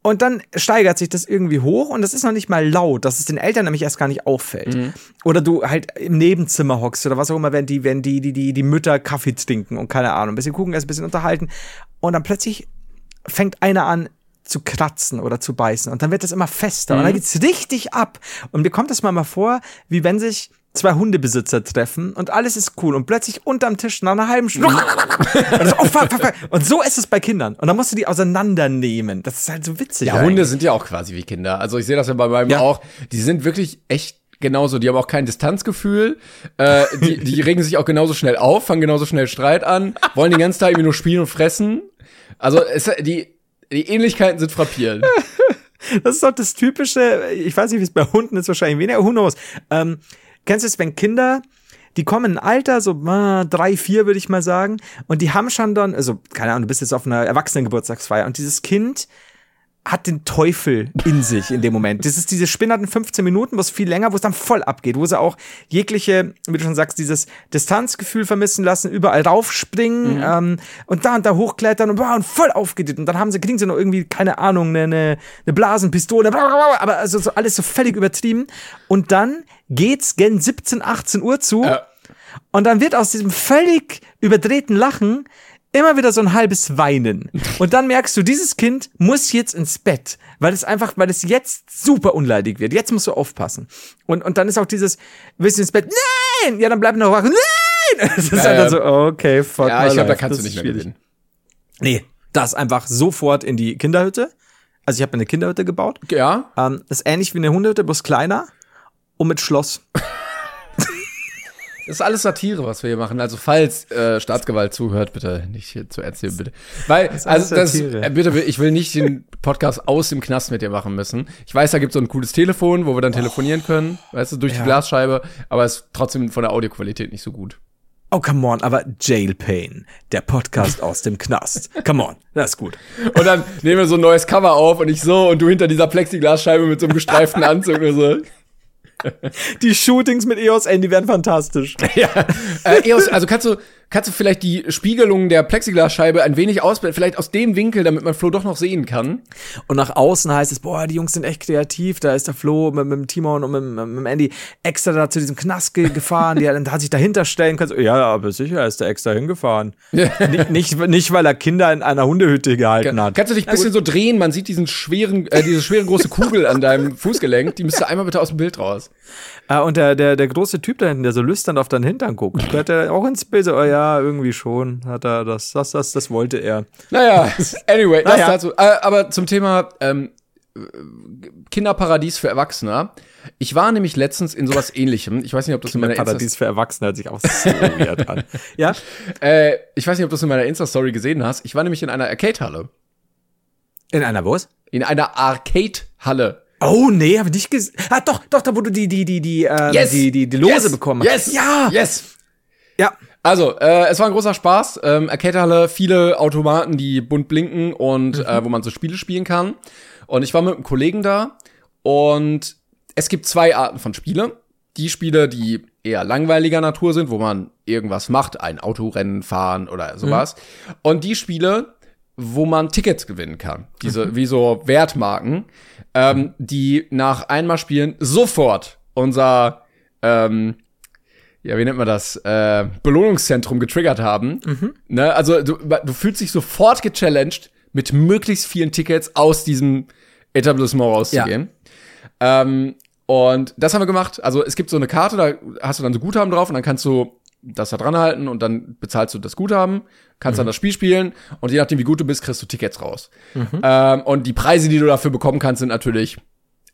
Und dann steigert sich das irgendwie hoch und das ist noch nicht mal laut, dass es den Eltern nämlich erst gar nicht auffällt. Oder du halt im Nebenzimmer hockst oder was auch immer, wenn die, wenn die, die, die, die Mütter Kaffee trinken und keine Ahnung, ein bisschen gucken, erst ein bisschen unterhalten. Und dann plötzlich fängt einer an zu kratzen oder zu beißen und dann wird das immer fester und dann geht's richtig ab. Und mir kommt das mal mal vor, wie wenn sich zwei Hundebesitzer treffen und alles ist cool und plötzlich unterm Tisch nach einer halben Stunde [LAUGHS] und, so, oh, fuck, fuck, fuck. und so ist es bei Kindern und dann musst du die auseinandernehmen. Das ist halt so witzig. Ja, eigentlich. Hunde sind ja auch quasi wie Kinder. Also ich sehe das ja bei meinem Ja. auch. Die sind wirklich echt genauso. Die haben auch kein Distanzgefühl. Äh, die, die [LAUGHS] regen sich auch genauso schnell auf, fangen genauso schnell Streit an, wollen den ganzen Tag irgendwie nur spielen und fressen. Also es, die, die Ähnlichkeiten sind frappierend. [LAUGHS] Das ist doch das typische, ich weiß nicht, wie es bei Hunden ist, wahrscheinlich weniger, who knows. Ähm, kennst du es, wenn Kinder, die kommen in ein Alter, so äh, drei, vier würde ich mal sagen, und die haben schon dann, also keine Ahnung, du bist jetzt auf einer Erwachsenengeburtstagsfeier und dieses Kind hat den Teufel in sich in dem Moment. Das ist diese spinnerten 15 Minuten, wo es viel länger, wo es dann voll abgeht, wo sie auch jegliche, wie du schon sagst, dieses Distanzgefühl vermissen lassen, überall raufspringen ähm, und da und da hochklettern und, und voll aufgeht. Und dann haben sie, kriegen sie noch irgendwie, keine Ahnung, eine, eine, eine Blasenpistole, aber also so alles so völlig übertrieben. Und dann geht's gen 17, 18 Uhr zu. Ja. Und dann wird aus diesem völlig überdrehten Lachen immer wieder so ein halbes Weinen. Und dann merkst du, dieses Kind muss jetzt ins Bett, weil es einfach, weil es jetzt super unleidig wird. Jetzt musst du aufpassen. Und, und dann ist auch dieses, willst du ins Bett? Nein! Ja, dann bleib noch wach. Nein! [LAUGHS] Es ist Ja, halt dann so, okay, fuck. Ja, ich glaube, da kannst Das du nicht mehr gewinnen. Nee, das einfach sofort in die Kinderhütte. Also ich habe eine Kinderhütte gebaut. Ja, Ähm, das ist ähnlich wie eine Hundehütte, bloß kleiner und mit Schloss. Das ist alles Satire, was wir hier machen. Also falls äh, Staatsgewalt zuhört, bitte nicht hier zu erzählen, bitte. Weil, ist also das, Satire. äh, bitte, ich will nicht den Podcast aus dem Knast mit dir machen müssen. Ich weiß, da gibt es so ein cooles Telefon, wo wir dann telefonieren können, weißt du, durch die Ja. Glasscheibe, aber es ist trotzdem von der Audioqualität nicht so gut. Oh, come on, aber Jail Pain, der Podcast aus dem Knast. Come on, das ist gut. Und dann nehmen wir so ein neues Cover auf und ich so und du hinter dieser Plexiglasscheibe mit so einem gestreiften Anzug oder so. Die Shootings mit EOS N, die werden fantastisch. [LAUGHS] Ja. Äh, Eos, also kannst du, kannst du vielleicht die Spiegelung der Plexiglasscheibe ein wenig ausblenden, vielleicht aus dem Winkel, damit man Flo doch noch sehen kann. Und nach außen heißt es, boah, die Jungs sind echt kreativ. Da ist der Flo mit, mit dem Timon und mit, mit, dem Andy extra da zu diesem Knast ge gefahren. Die hat, sich dahinter stellen können. Ja, aber sicher ist der extra hingefahren. nicht, nicht, nicht, weil er Kinder in einer Hundehütte gehalten hat. Kannst du dich ein bisschen so drehen? Man sieht diesen schweren, äh, diese schwere große Kugel an deinem Fußgelenk. Die müsste einmal bitte aus dem Bild raus. Ah, und der, der, der große Typ da hinten, der so lüstern auf deinen Hintern guckt, hat er auch ins Bild so, oh ja, irgendwie schon, hat er das, das, das, das wollte er. Naja, [LAUGHS] anyway, das Naja. dazu. Äh, aber zum Thema ähm, äh, Kinderparadies für Erwachsene. Ich war nämlich letztens in sowas ähnlichem. Ich weiß nicht, ob das in meiner Paradies für Erwachsene hört sich auch so weird an. [LAUGHS] Ja? äh, ich weiß nicht, ob du das in meiner Insta-Story gesehen hast. Ich war nämlich in einer Arcade-Halle. In einer was? In einer Arcade-Halle. Oh, nee, hab ich nicht gesehen. Ah, doch, doch, da wo du die, die, die, die, ähm, Yes! die, die, die Lose yes! bekommen Yes! Ja! Yes! Ja. Also, äh, es war ein großer Spaß. Ähm, Arcade-Halle, viele Automaten, die bunt blinken und äh, wo man so Spiele spielen kann. Und ich war mit einem Kollegen da und es gibt zwei Arten von Spiele. Die Spiele, die eher langweiliger Natur sind, wo man irgendwas macht, ein Autorennen fahren oder sowas. Und die Spiele, wo man Tickets gewinnen kann. Diese, wie so Wertmarken, ähm, die nach einmal Spielen sofort unser, ähm, ja, wie nennt man das, äh, Belohnungszentrum getriggert haben. Ne? Also du, du fühlst dich sofort gechallenged, mit möglichst vielen Tickets aus diesem Etablissement rauszugehen. Ähm, und das haben wir gemacht. Also es gibt so eine Karte, da hast du dann so Guthaben drauf und dann kannst du das da dran halten und dann bezahlst du das Guthaben, kannst dann das Spiel spielen und je nachdem, wie gut du bist, kriegst du Tickets raus. Ähm, und die Preise, die du dafür bekommen kannst, sind natürlich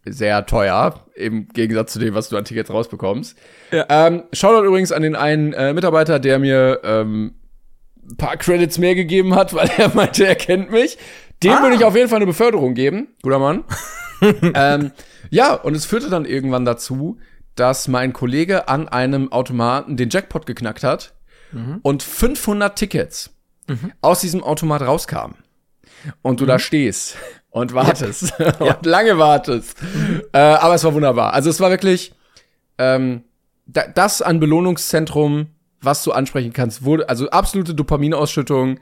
sehr teuer, im Gegensatz zu dem, was du an Tickets rausbekommst. Ja. Ähm, Shoutout übrigens an den einen äh, Mitarbeiter, der mir ähm, ein paar Credits mehr gegeben hat, [LAUGHS] weil er meinte, er kennt mich. Dem Ah. würde ich auf jeden Fall eine Beförderung geben. Guter Mann. [LAUGHS] ähm, ja, und es führte dann irgendwann dazu, dass mein Kollege an einem Automaten den Jackpot geknackt hat und 500 Tickets aus diesem Automat rauskamen. Und du da stehst und wartest [LAUGHS] [LAUGHS] und lange wartest. Äh, aber es war wunderbar. Also es war wirklich ähm, da, das an Belohnungszentrum, was du ansprechen kannst, wurde, also absolute Dopaminausschüttung.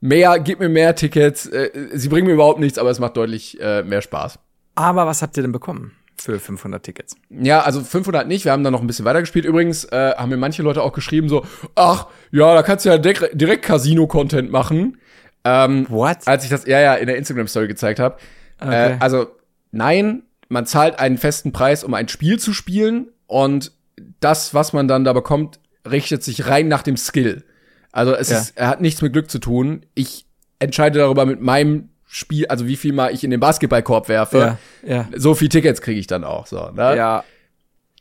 Mehr, gib mir mehr Tickets. Äh, sie bringen mir überhaupt nichts, aber es macht deutlich äh, mehr Spaß. Aber was habt ihr denn bekommen für 500 Tickets? Ja, also 500 nicht. Wir haben dann noch ein bisschen weitergespielt. Übrigens äh, haben mir manche Leute auch geschrieben so, ach, ja, da kannst du ja direkt, direkt Casino-Content machen. Ähm, What? als ich das ja ja in der Instagram-Story gezeigt habe. Okay. Äh, also nein, man zahlt einen festen Preis, um ein Spiel zu spielen und das, was man dann da bekommt, richtet sich rein nach dem Skill. Also es Ja. ist, er hat nichts mit Glück zu tun. Ich entscheide darüber mit meinem Spiel, also wie viel mal ich in den Basketballkorb werfe. Ja, ja. So viel Tickets kriege ich dann auch. So, ne? Ja,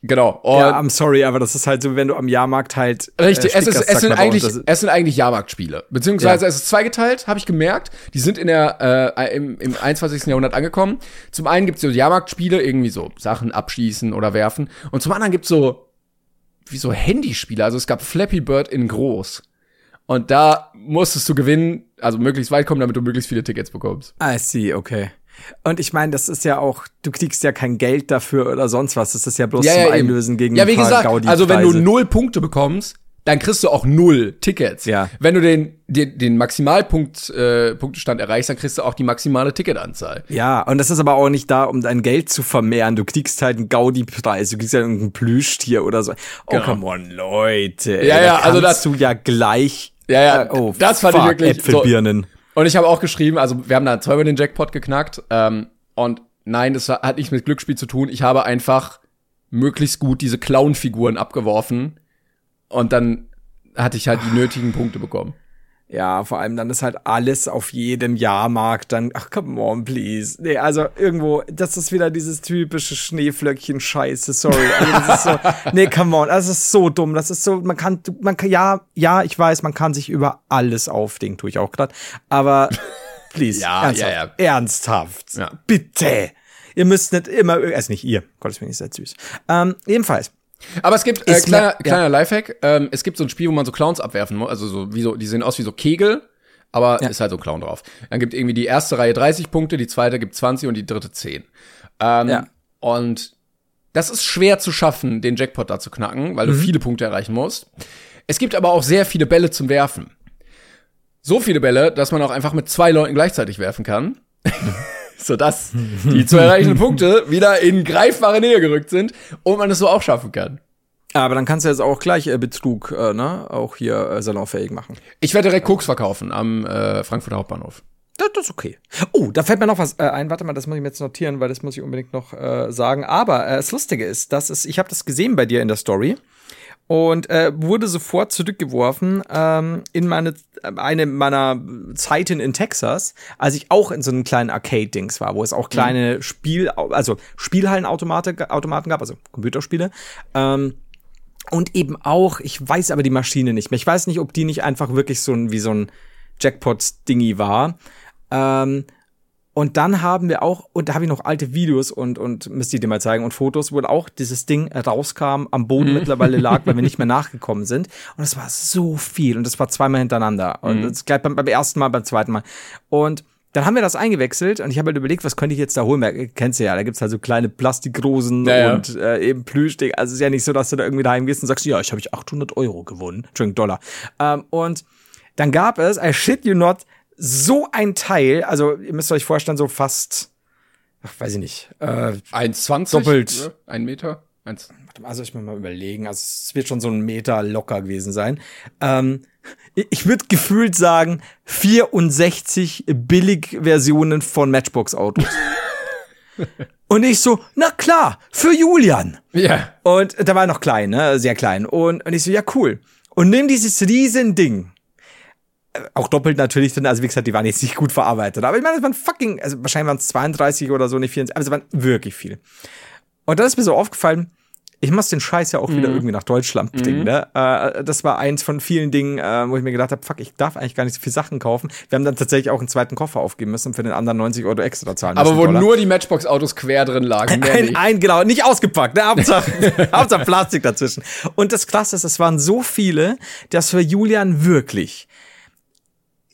Genau. Und ja, I'm sorry, aber das ist halt so, wenn du am Jahrmarkt halt. Richtig, äh, es, ist, es sind eigentlich, es sind eigentlich Jahrmarktspiele. Beziehungsweise Ja. es ist zweigeteilt, habe ich gemerkt. Die sind in der, äh, im, im 21. Jahrhundert angekommen. Zum einen gibt's so Jahrmarktspiele, irgendwie so Sachen abschießen oder werfen. Und zum anderen gibt's so, wie so Handyspiele. Also es gab Flappy Bird in groß. Und da musstest du gewinnen, also möglichst weit kommen, damit du möglichst viele Tickets bekommst. I see, okay. Und ich meine, das ist ja auch, du kriegst ja kein Geld dafür oder sonst was. Das ist ja bloß zum eben. Einlösen gegen Ja, wie gesagt, also wenn du null Punkte bekommst, dann kriegst du auch null Tickets. Ja. Wenn du den, den, den Maximalpunkt, äh, Punktestand erreichst, dann kriegst du auch die maximale Ticketanzahl. Ja, und das ist aber auch nicht da, um dein Geld zu vermehren. Du kriegst halt einen Gaudi-Preis, du kriegst ja irgendein Plüschtier oder so. Oh, Genau. come on, Leute. Ja, ey, ja, da also das- du ja gleich Ja, ja, äh, oh, das fand fuck, ich wirklich. Äpfelbirnen. So. Und ich habe auch geschrieben, also wir haben da zweimal den Jackpot geknackt. Ähm, und nein, das hat nichts mit Glücksspiel zu tun. Ich habe einfach möglichst gut diese Clown-Figuren abgeworfen. Und dann hatte ich halt die nötigen Punkte bekommen. Ja, vor allem dann ist halt alles auf jedem Jahrmarkt dann, ach come on, please. Nee, also irgendwo, das ist wieder dieses typische Schneeflöckchen-Scheiße, sorry. Also das ist so, [LAUGHS] nee, come on, das ist so dumm. Das ist so, man kann, man kann, ja, ja, ich weiß, man kann sich über alles aufdingen, tue ich auch gerade. Aber [LAUGHS] please, ja, ernsthaft, ja, ja. ernsthaft, bitte. Ihr müsst nicht immer, also nicht ihr, Gottes Willen, ist sehr süß. Ähm, jedenfalls, aber es gibt, äh, kleiner, ja. kleiner Lifehack, ähm, es gibt so ein Spiel, wo man so Clowns abwerfen muss, also so, wie so, die sehen aus wie so Kegel, aber ja. ist halt so ein Clown drauf. Dann gibt irgendwie die erste Reihe 30 Punkte, die zweite gibt 20 und die dritte 10. Ähm, ja. Und das ist schwer zu schaffen, den Jackpot da zu knacken, weil mhm. du viele Punkte erreichen musst. Es gibt aber auch sehr viele Bälle zum Werfen. So viele Bälle, dass man auch einfach mit zwei Leuten gleichzeitig werfen kann. [LAUGHS] sodass die zu erreichenden [LAUGHS] Punkte wieder in greifbare Nähe gerückt sind und man es so auch schaffen kann. Aber dann kannst du jetzt auch gleich äh, Betrug, äh, ne, auch hier äh, salonfähig machen. Ich werde direkt Koks verkaufen am äh, Frankfurter Hauptbahnhof. Das, das ist okay. Oh, da fällt mir noch was äh, ein. Warte mal, das muss ich mir jetzt notieren, weil das muss ich unbedingt noch äh, sagen. Aber äh, das Lustige ist, dass es, ich habe das gesehen bei dir in der Story und äh, wurde sofort zurückgeworfen ähm, in meine eine meiner Zeiten in Texas, als ich auch in so einem kleinen Arcade-Dings war, wo es auch kleine mhm. Spiel, also Spielhallenautomaten Automaten gab, also Computerspiele. Ähm, und eben auch, ich weiß aber die Maschine nicht mehr. Ich weiß nicht, ob die nicht einfach wirklich so ein wie so ein Jackpot-Dingy war. Ähm, und dann haben wir auch, und da habe ich noch alte Videos und, und müsste ich dir mal zeigen, und Fotos, wo auch dieses Ding rauskam, am Boden mhm. mittlerweile lag, weil wir nicht mehr [LAUGHS] nachgekommen sind. Und es war so viel. Und das war zweimal hintereinander. Und mhm. das gleich beim, beim ersten Mal, beim zweiten Mal. Und dann haben wir das eingewechselt und ich habe halt überlegt, was könnte ich jetzt da holen? Weil, kennst du ja, da gibt's halt so kleine Plastikrosen ja, und äh, eben Plüschding. Also es ist ja nicht so, dass du da irgendwie daheim gehst und sagst, ja, ich habe ich 800 Euro gewonnen. Entschuldigung, Dollar. Ähm, und dann gab es, I shit you not, so ein Teil, also ihr müsst euch vorstellen, so fast, ach, weiß ich nicht, äh, 1,20? Doppelt. Ja, ein Meter? Eins. Also ich muss mal überlegen, also es wird schon so ein Meter locker gewesen sein. Ähm, ich würde gefühlt sagen, 64 Billigversionen von Matchbox-Autos. [LAUGHS] Und ich so, na klar, für Julian. Ja. Und da war er noch klein, ne, sehr klein. Und, und ich so, ja cool. Und nimm dieses riesen Ding auch doppelt natürlich drin. Also wie gesagt, die waren jetzt nicht gut verarbeitet. Aber ich meine, es waren fucking, also wahrscheinlich waren es 32 oder so, nicht 24, aber es waren wirklich viel. Und dann ist mir so aufgefallen, ich muss den Scheiß ja auch mhm. wieder irgendwie nach Deutschland bringen. Mhm. Ne? Äh, das war eins von vielen Dingen, äh, wo ich mir gedacht habe, fuck, ich darf eigentlich gar nicht so viel Sachen kaufen. Wir haben dann tatsächlich auch einen zweiten Koffer aufgeben müssen für den anderen 90 Euro extra zahlen Aber wo nur die Matchbox-Autos quer drin lagen. Ein, ein, genau, nicht ausgepackt, ne? Hauptsache, [LAUGHS] Hauptsache Plastik dazwischen. Und das Klasse ist, es waren so viele, dass für Julian wirklich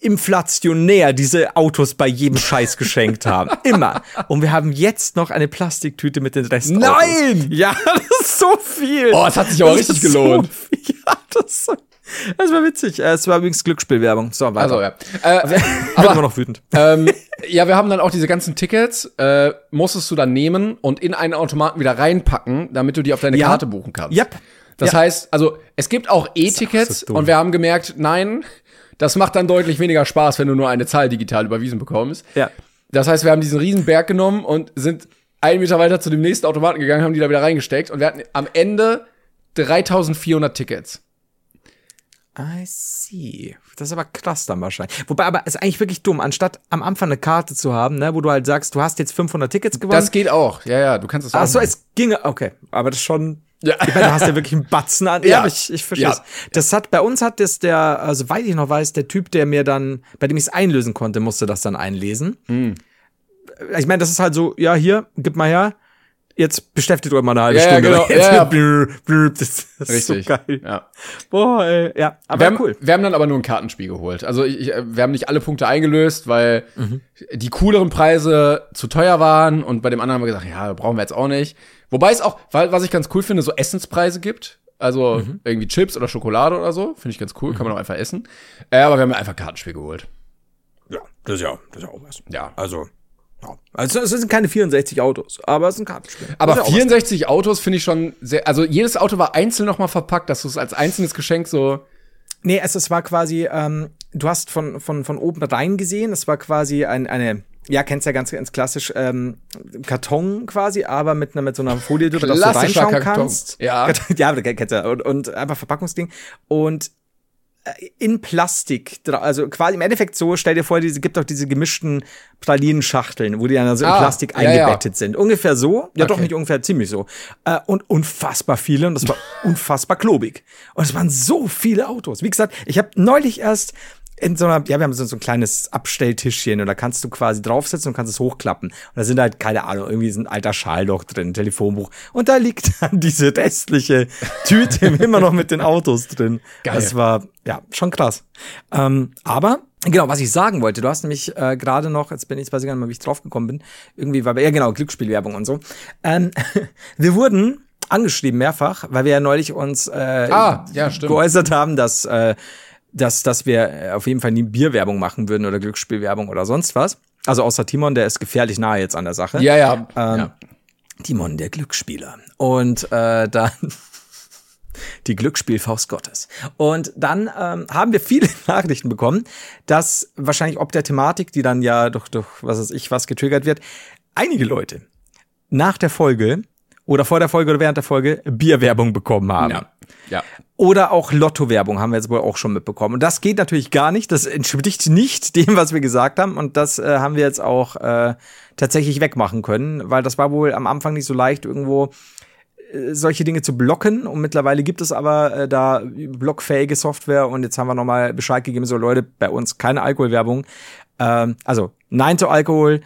inflationär diese Autos bei jedem Scheiß geschenkt haben. [LAUGHS] Immer. Und wir haben jetzt noch eine Plastiktüte mit den Rest. Nein! Ja, [LAUGHS] das ist so viel. Oh, es hat sich aber das richtig gelohnt. So [LAUGHS] ja, das, das war witzig. Äh, es war übrigens Glücksspielwerbung. So, weiter. Also, ja. Äh, aber immer noch wütend. Ähm, ja, wir haben dann auch diese ganzen Tickets, äh, musstest du dann nehmen und in einen Automaten wieder reinpacken, damit du die auf deine ja. Karte buchen kannst. Yep. Das ja. heißt, also es gibt auch E-Tickets so und wir haben gemerkt, nein, das macht dann deutlich weniger Spaß, wenn du nur eine Zahl digital überwiesen bekommst. Ja. Das heißt, wir haben diesen riesen Berg genommen und sind einen Meter weiter zu dem nächsten Automaten gegangen, haben die da wieder reingesteckt und wir hatten am Ende 3400 Tickets. I see. Das ist aber krass dann wahrscheinlich. Wobei aber ist eigentlich wirklich dumm, anstatt am Anfang eine Karte zu haben, ne, wo du halt sagst, du hast jetzt 500 Tickets gewonnen. Das geht auch. Ja, ja, du kannst es auch. Ach so, es ginge, okay, aber das ist schon ja. Ich meine, du hast ja wirklich einen Batzen an. [LAUGHS] Ja, ja ich, ich verstehe ja. Das hat, bei uns hat das der, also weil ich noch weiß, der Typ, der mir dann, bei dem ich es einlösen konnte, musste das dann einlesen. Mhm. Ich meine, das ist halt so, ja, hier, gib mal her. Jetzt beschäftigt euch mal eine halbe ja, Stunde. Genau. Ja, ja. [LAUGHS] Brr, brr, das ist Richtig. so geil. Ja. Boah, ey. Ja, aber wir haben, cool. Wir haben dann aber nur ein Kartenspiel geholt. Also ich, wir haben nicht alle Punkte eingelöst, weil mhm. die cooleren Preise zu teuer waren und bei dem anderen haben wir gesagt, ja, brauchen wir jetzt auch nicht. Wobei es auch, was ich ganz cool finde, so Essenspreise gibt. Also mhm. irgendwie Chips oder Schokolade oder so. Finde ich ganz cool, mhm. kann man auch einfach essen. Äh, aber wir haben einfach Kartenspiel geholt. Ja, das ist ja, das ist ja auch was. Ja. Also, ja. Also es sind keine 64 Autos, aber es ist ein Kartenspiel. Aber ja 64 Autos finde ich schon sehr. Also jedes Auto war einzeln nochmal verpackt, dass du es als einzelnes Geschenk so Nee, es, es war quasi, ähm, du hast von, von, von oben rein gesehen, es war quasi ein, eine, ja, kennst ja ganz, ganz klassisch, ähm, Karton quasi, aber mit, einer mit so einer Folie, drüber, dass du reinschauen Karton. kannst. Ja. [LAUGHS] ja, kennst du, und, und einfach Verpackungsding. Und äh, in Plastik, also quasi im Endeffekt so, stell dir vor, diese gibt doch diese gemischten Pralinenschachteln, wo die dann so in Ah, Plastik ja, ja. eingebettet sind. Ungefähr so, ja doch Okay. nicht ungefähr, ziemlich so. Äh, und unfassbar viele und das war [LAUGHS] unfassbar klobig. Und es waren so viele Autos. Wie gesagt, ich habe neulich erst in so einer, ja, wir haben so, so ein kleines Abstelltischchen und da kannst du quasi draufsetzen und kannst es hochklappen. Und da sind halt, keine Ahnung, irgendwie so ein alter Schal noch drin, ein Telefonbuch. Und da liegt [LAUGHS] dann diese restliche Tüte immer noch mit den Autos drin. Geil. Das war, ja, schon krass. Ähm, aber, genau, was ich sagen wollte, du hast nämlich äh, gerade noch, jetzt bin ich, weiß ich gar nicht mehr, wie ich drauf gekommen bin, irgendwie war, ja genau, Glücksspielwerbung und so. Ähm, [LAUGHS] wir wurden angeschrieben mehrfach, weil wir ja neulich uns äh, Ah, ja, geäußert haben, dass, äh, dass, dass wir äh, auf jeden Fall nie Bierwerbung machen würden oder Glücksspielwerbung oder sonst was. Also außer Timon, der ist gefährlich nahe jetzt an der Sache. Ja, ja. Ähm, ja. Timon, der Glücksspieler. Und äh, dann [LAUGHS] die Glücksspielfaust Gottes. Und dann ähm, haben wir viele [LAUGHS] Nachrichten bekommen, dass wahrscheinlich ob der Thematik, die dann ja durch, durch was weiß ich was getriggert wird, einige Leute nach der Folge oder vor der Folge oder während der Folge Bierwerbung bekommen haben. ja. Ja. Oder auch Lotto-Werbung haben wir jetzt wohl auch schon mitbekommen. Und das geht natürlich gar nicht. Das entspricht nicht [LAUGHS] dem, was wir gesagt haben. Und das äh, haben wir jetzt auch äh, tatsächlich wegmachen können, weil das war wohl am Anfang nicht so leicht, irgendwo äh, solche Dinge zu blocken. Und mittlerweile gibt es aber äh, da blockfähige Software. Und jetzt haben wir nochmal Bescheid gegeben, so Leute, bei uns keine Alkoholwerbung. Ähm, also Nein zu Alkohol.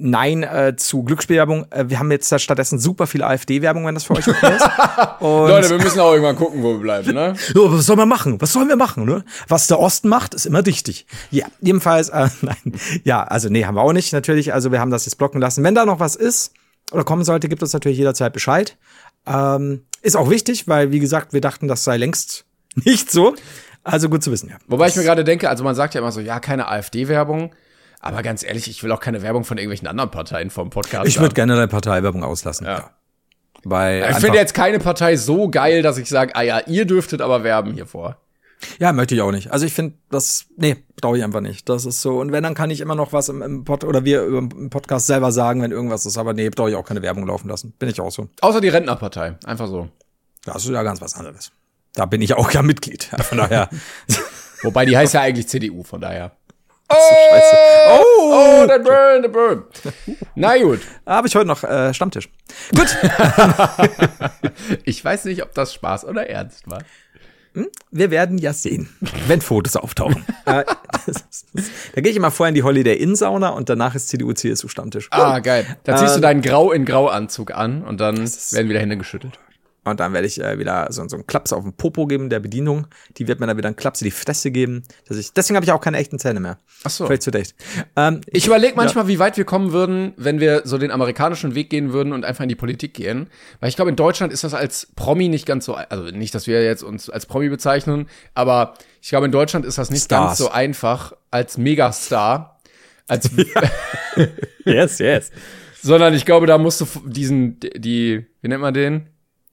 Nein äh, zu Glücksspielwerbung. Äh, wir haben jetzt stattdessen super viel AfD-Werbung, wenn das für euch okay ist. [LAUGHS] Und Leute, wir müssen auch irgendwann gucken, wo wir bleiben, ne? [LAUGHS] so, was soll man machen? Was sollen wir machen, ne? Was der Osten macht, ist immer richtig. Ja, jedenfalls, äh, [LAUGHS] nein. Ja, also nee, haben wir auch nicht, natürlich. Also wir haben das jetzt blocken lassen. Wenn da noch was ist oder kommen sollte, gibt uns natürlich jederzeit Bescheid. Ähm, ist auch wichtig, weil, wie gesagt, wir dachten, das sei längst nicht so. Also gut zu wissen, ja. Wobei ich mir gerade denke, also man sagt ja immer so, ja, keine AfD-Werbung. Aber ganz ehrlich, ich will auch keine Werbung von irgendwelchen anderen Parteien vom Podcast. Ich würde generell Parteiwerbung auslassen. Ja. Weil Ich finde jetzt keine Partei so geil, dass ich sage, ah ja, ihr dürftet aber werben hiervor. Ja, möchte ich auch nicht. Also ich finde das, nee, brauche ich einfach nicht. Das ist so. Und wenn, dann kann ich immer noch was im, im Pod oder wir im Podcast selber sagen, wenn irgendwas ist. Aber nee, brauche ich auch keine Werbung laufen lassen. Bin ich auch so. Außer die Rentnerpartei. Einfach so. Das ist ja ganz was anderes. Da bin ich auch ja Mitglied. [LAUGHS] Von daher. Wobei die heißt ja eigentlich CDU, von daher. Scheiße. Oh, oh, der Burn, der Burn. Na gut. [LAUGHS] Habe ich heute noch äh, Stammtisch. Gut. [LAUGHS] Ich weiß nicht, ob das Spaß oder Ernst war. Wir werden ja sehen, wenn Fotos auftauchen. ist, [LAUGHS] da gehe ich immer vorher in die Holiday Inn Sauna und danach ist CDU CSU Stammtisch. Ah, geil. Da ziehst du Ähm, deinen Grau in Grau Anzug an und dann werden wieder Hände geschüttelt. Und dann werde ich äh, wieder so, so einen Klaps auf den Popo geben, der Bedienung. Die wird mir dann wieder einen Klaps in die Fresse geben. Dass ich, deswegen habe ich auch keine echten Zähne mehr. Ach so. Vielleicht zu dicht. Ähm, Ich überlege manchmal, wie weit wir kommen würden, wenn wir so den amerikanischen Weg gehen würden und einfach in die Politik gehen. Weil ich glaube, in Deutschland ist das als Promi nicht ganz so, also nicht, dass wir jetzt uns als Promi bezeichnen, aber ich glaube, in Deutschland ist das nicht Stars. ganz so einfach als Megastar. Als, [LAUGHS] [LAUGHS] yes, yes. sondern ich glaube, da musst du diesen, die, wie nennt man den?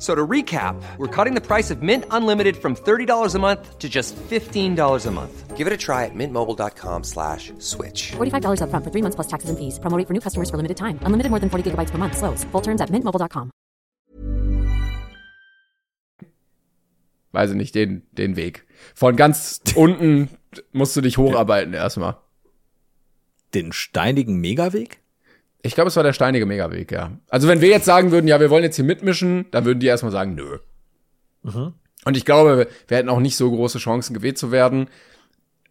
So to recap, we're cutting the price of Mint Unlimited from $30 a month to just $15 a month. Give it a try at mintmobile.com slash switch. $45 upfront for three months plus taxes and fees. Promo rate for new customers for limited time. Unlimited more than 40 gigabytes per month. Slows. Full terms at mintmobile.com. Weiß ich nicht, den, den Weg. Von ganz [LAUGHS] unten musst du dich hocharbeiten erstmal. Den steinigen Megaweg? Ich glaube, es war der steinige Megaweg, ja. Also wenn wir jetzt sagen würden, ja, wir wollen jetzt hier mitmischen, dann würden die erstmal sagen, nö. Und ich glaube, wir hätten auch nicht so große Chancen, gewählt zu werden,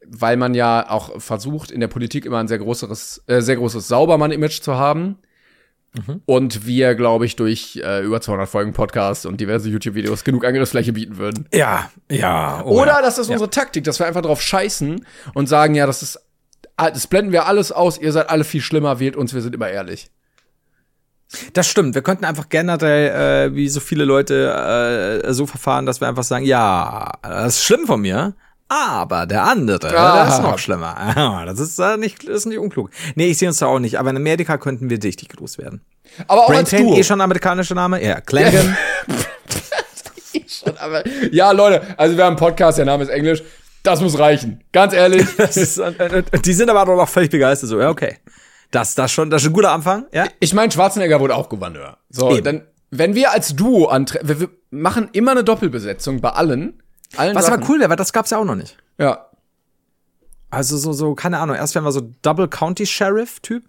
weil man ja auch versucht, in der Politik immer ein sehr großes, äh, sehr großes Saubermann-Image zu haben. Und wir, glaube ich, durch äh, über 200 Folgen Podcast und diverse YouTube-Videos genug Angriffsfläche bieten würden. Ja, ja. oh Oder ja. das ist unsere Taktik, dass wir einfach drauf scheißen und sagen, ja, das ist, das blenden wir alles aus, ihr seid alle viel schlimmer, wählt uns, wir sind immer ehrlich. Das stimmt. Wir könnten einfach generell, äh, wie so viele Leute, äh, so verfahren, dass wir einfach sagen, ja, das ist schlimm von mir, aber der andere, Ah. das ist noch schlimmer. [LAUGHS] Ah, Das ist, äh, nicht, das ist nicht unklug. Nee, ich sehe uns da auch nicht. Aber in Amerika könnten wir richtig groß werden. Aber auch als Brainpain, Duo. eh schon amerikanischer Name? Ja, Clangan. Schon, [LAUGHS] aber, ja, Leute, also wir haben einen Podcast, der Name ist Englisch. Das muss reichen. Ganz ehrlich. [LAUGHS] Ist, äh, äh, die sind aber doch noch völlig begeistert. So, ja, okay. Das, das schon, das ist ein guter Anfang, ja? Ich meine, Schwarzenegger wurde auch Gouverneur. So, Eben. dann, wenn wir als Duo antreten, wir, wir machen immer eine Doppelbesetzung bei allen. allen Was Sachen. aber cool wäre, weil das gab's ja auch noch nicht. Ja. Also so, so, keine Ahnung, erst wären wir so Double County Sheriff Typ,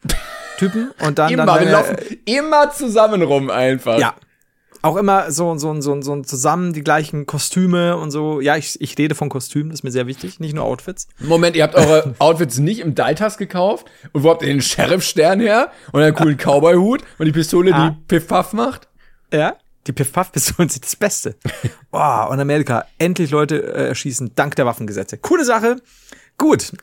Typen und dann, [LAUGHS] Immer, dann wir wären laufen immer zusammen rum einfach. Ja. Auch immer so, so, so, so zusammen die gleichen Kostüme und so. Ja, ich, ich rede von Kostümen, das ist mir sehr wichtig, nicht nur Outfits. Moment, ihr habt eure Outfits nicht im Deitas gekauft? Und wo habt ihr den Sheriff-Stern her? Und einen coolen Cowboy-Hut? Und die Pistole, Ah. die Piff-Paff macht? Ja. Die Piff-Puff-Pistolen sind das Beste. [LAUGHS] Oh, und Amerika, endlich Leute äh, erschießen, dank der Waffengesetze. Coole Sache. Gut. [LAUGHS]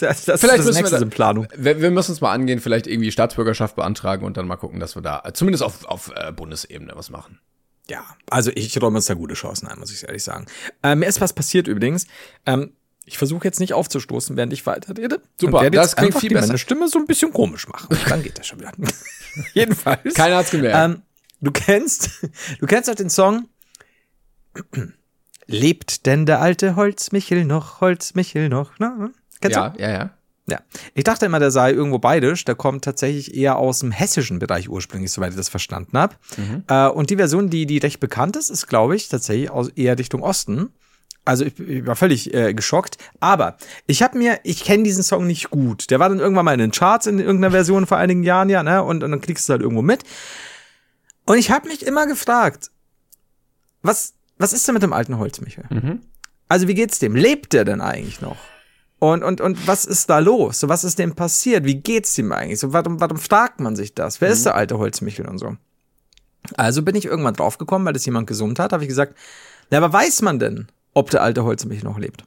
Das, das, Vielleicht das müssen nächste wir, in Planung. Wir, wir müssen uns mal angehen, vielleicht irgendwie Staatsbürgerschaft beantragen und dann mal gucken, dass wir da zumindest auf, auf äh, Bundesebene was machen. Ja, also ich räume uns da gute Chancen ein, muss ich ehrlich sagen. Äh, mir ist was passiert übrigens. Ähm, ich versuche jetzt nicht aufzustoßen, während ich weiterrede. Super, das klingt viel besser. Meine Stimme so ein bisschen komisch machen. Und [LAUGHS] dann geht das schon wieder. [LAUGHS] Jedenfalls. Keiner hat's gemerkt. Ähm, du kennst, du kennst auch den Song. Lebt denn der alte Holzmichel noch, Holzmichel noch? Ne? Kennst ja, du? ja, ja. Ja. Ich dachte immer, der sei irgendwo bayerisch. Der kommt tatsächlich eher aus dem hessischen Bereich ursprünglich, soweit ich das verstanden habe. Äh, und die Version, die, die recht bekannt ist, ist, glaube ich, tatsächlich aus, eher Richtung Osten. Also ich, ich war völlig äh, geschockt. Aber ich habe mir, ich kenne diesen Song nicht gut. Der war dann irgendwann mal in den Charts in irgendeiner Version vor einigen Jahren, ja, ne? Und, und dann kriegst du halt irgendwo mit. Und ich habe mich immer gefragt, was, was ist denn mit dem alten Holzmichel? Also wie geht's dem? Lebt der denn eigentlich noch? Und, und, und was ist da los? So, was ist dem passiert? Wie geht's ihm eigentlich? So, warum, warum fragt man sich das? Wer ist der alte Holzmichel und so? Also bin ich irgendwann draufgekommen, weil das jemand gesummt hat, habe ich gesagt, na, aber weiß man denn, ob der alte Holzmichel noch lebt?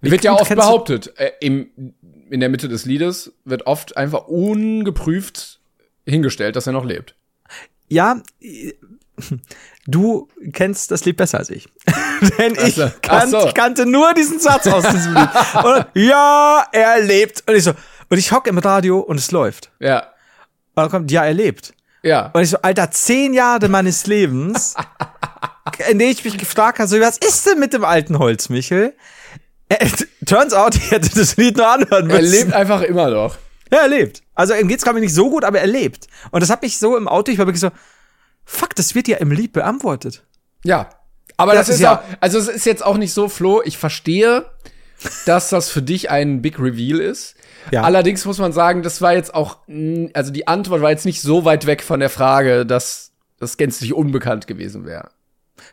Wie wird ja oft behauptet. Äh, im, in der Mitte des Liedes wird oft einfach ungeprüft hingestellt, dass er noch lebt. Ja, du kennst das Lied besser als ich. [LAUGHS] Denn ich, so. Ach kan so. ich kannte nur diesen Satz aus diesem Lied. [LAUGHS] Und ja, er lebt. Und ich so, und ich hocke im Radio und es läuft. Ja, Und dann kommt, ja, er lebt. ja. Und ich so, Alter, zehn Jahre meines Lebens, [LAUGHS] in denen ich mich gefragt habe, so, was ist denn mit dem alten Holzmichel? Äh, turns out, ich hätte das Lied nur anhören Er müssen. lebt einfach immer noch. Ja, er lebt. Also ihm geht's, glaube ich, nicht so gut, aber er lebt. Und das hat mich so im Auto, ich war wirklich so, fuck, das wird ja im Lied beantwortet. Ja. Aber das das ist ja, ja- also es ist jetzt auch nicht so, Flo, ich verstehe, dass das für dich ein Big Reveal ist. Ja. Allerdings muss man sagen, das war jetzt auch, also die Antwort war jetzt nicht so weit weg von der Frage, dass das gänzlich unbekannt gewesen wäre.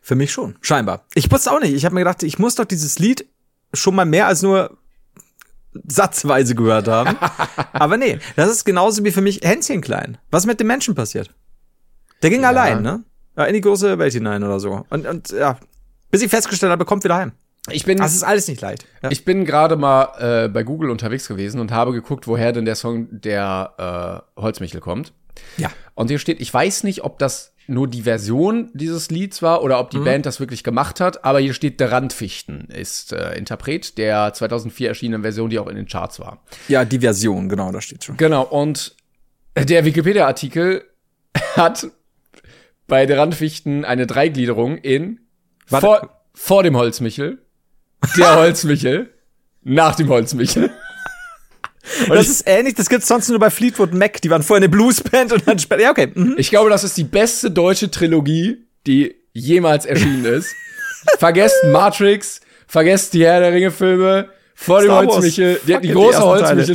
Für mich schon, scheinbar. Ich wusste auch nicht. Ich habe mir gedacht, ich muss doch dieses Lied schon mal mehr als nur satzweise gehört haben. [LAUGHS] Aber nee, das ist genauso wie für mich Hänschen klein. Was mit dem Menschen passiert? Der ging allein, ne? Ja, in die große Welt hinein oder so. Und, und ja, bis ich festgestellt habe, kommt wieder heim. Ich bin, Das ist alles nicht leicht. Ja. ich bin gerade mal äh, bei Google unterwegs gewesen und habe geguckt, woher denn der Song der äh, Holzmichel kommt. ja. Und hier steht, ich weiß nicht, ob das nur die Version dieses Lieds war oder Mhm. ob die Band das wirklich gemacht hat, aber hier steht, der Randfichten ist äh, Interpret der 2004 erschienenen Version, die auch in den Charts war. Ja, die Version, genau, da steht schon. Genau, und der Wikipedia-Artikel [LAUGHS] hat bei der Randfichten eine Dreigliederung in Warte. vor, vor dem Holzmichel, der [LAUGHS] Holzmichel, nach dem Holzmichel. Und Das ich, ist ähnlich, das gibt's sonst nur bei Fleetwood Mac. Die waren vorher eine Bluesband und dann später. Ja, okay. Mhm. ich glaube, das ist die beste deutsche Trilogie, die jemals erschienen [LAUGHS] ist. vergesst Matrix, vergesst die Herr der Ringe-Filme, vor dem. Holzmichel, die, die große ersten Teile.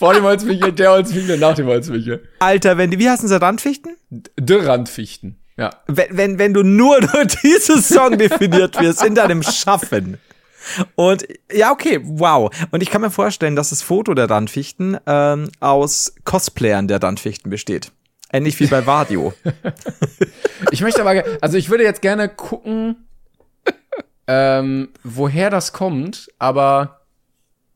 Vor dem Holzmichel, der Holzmichel, nach dem Holzmichel. Alter, wenn die, wie heißen sie, Randfichten? Der Randfichten. Ja. wenn, wenn, wenn du nur durch [LAUGHS] dieses Song definiert wirst in deinem Schaffen. Und ja, okay, wow. Und ich kann mir vorstellen, dass das Foto der Randfichten ähm, aus Cosplayern der Randfichten besteht. Ähnlich wie bei Vadio. [LAUGHS] Ich möchte aber, also ich würde jetzt gerne gucken, ähm, woher das kommt, aber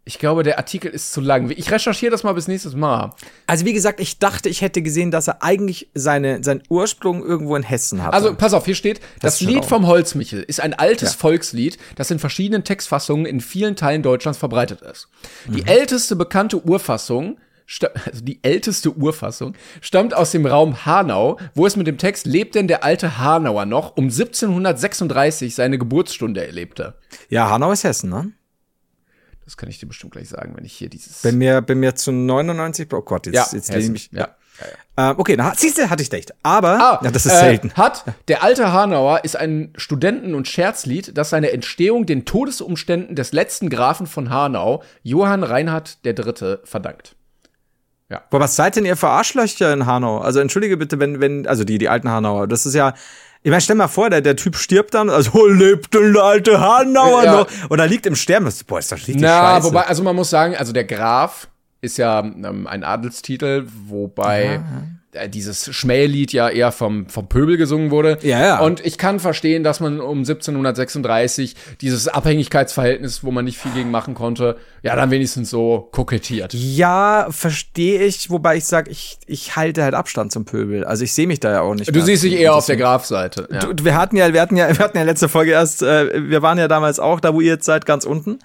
Ich glaube, der Artikel ist zu lang. Ich recherchiere das mal bis nächstes Mal. Also wie gesagt, ich dachte, ich hätte gesehen, dass er eigentlich seine, seinen Ursprung irgendwo in Hessen hat. Also pass auf, hier steht, das, schon Lied vom Holzmichel ist ein altes Ja. Volkslied, das in verschiedenen Textfassungen in vielen Teilen Deutschlands verbreitet ist. Die Mhm. älteste bekannte Urfassung [LAUGHS] also die älteste Urfassung stammt aus dem Raum Hanau, wo es mit dem Text Lebt denn der alte Hanauer noch um 1736 seine Geburtsstunde erlebte. ja, Hanau ist Hessen, ne? Das kann ich dir bestimmt gleich sagen, wenn ich hier dieses Bin mir, bin mir zu 99, oh Gott, jetzt, ja, jetzt lehne ich mich. ja. Ähm, okay, na, siehst du, hatte ich recht. Aber, Ah, ja, das ist äh, selten. Hat der alte Hanauer ist ein Studenten- und Scherzlied, das seine Entstehung den Todesumständen des letzten Grafen von Hanau, Johann Reinhard III., verdankt. Boah, was seid denn ihr für Arschlöcher in Hanau? Also entschuldige bitte, wenn, wenn, also die, die alten Hanauer, das ist ja, ich meine, stell mal vor, der, der Typ stirbt dann, also [LAUGHS] oh, lebt denn der alte Hanauer Ja. noch? Und er liegt im Sterben. Das- Boah, ist doch richtig Na, scheiße. wobei, also man muss sagen, also der Graf ist ja ähm, ein Adelstitel, wobei äh, dieses Schmählied ja eher vom, vom Pöbel gesungen wurde. Ja, ja. Und ich kann verstehen, dass man um 1736 dieses Abhängigkeitsverhältnis, wo man nicht viel gegen machen konnte, ja, dann wenigstens so kokettiert. ja, verstehe ich, wobei ich sage, ich, ich halte halt Abstand zum Pöbel. Also ich sehe mich da ja auch nicht. Du siehst dich eher auf der Grafseite. Ja. Du, wir hatten ja, wir hatten ja, [LAUGHS] wir hatten ja letzte Folge erst, äh, wir waren ja damals auch da, wo ihr jetzt seid, ganz unten.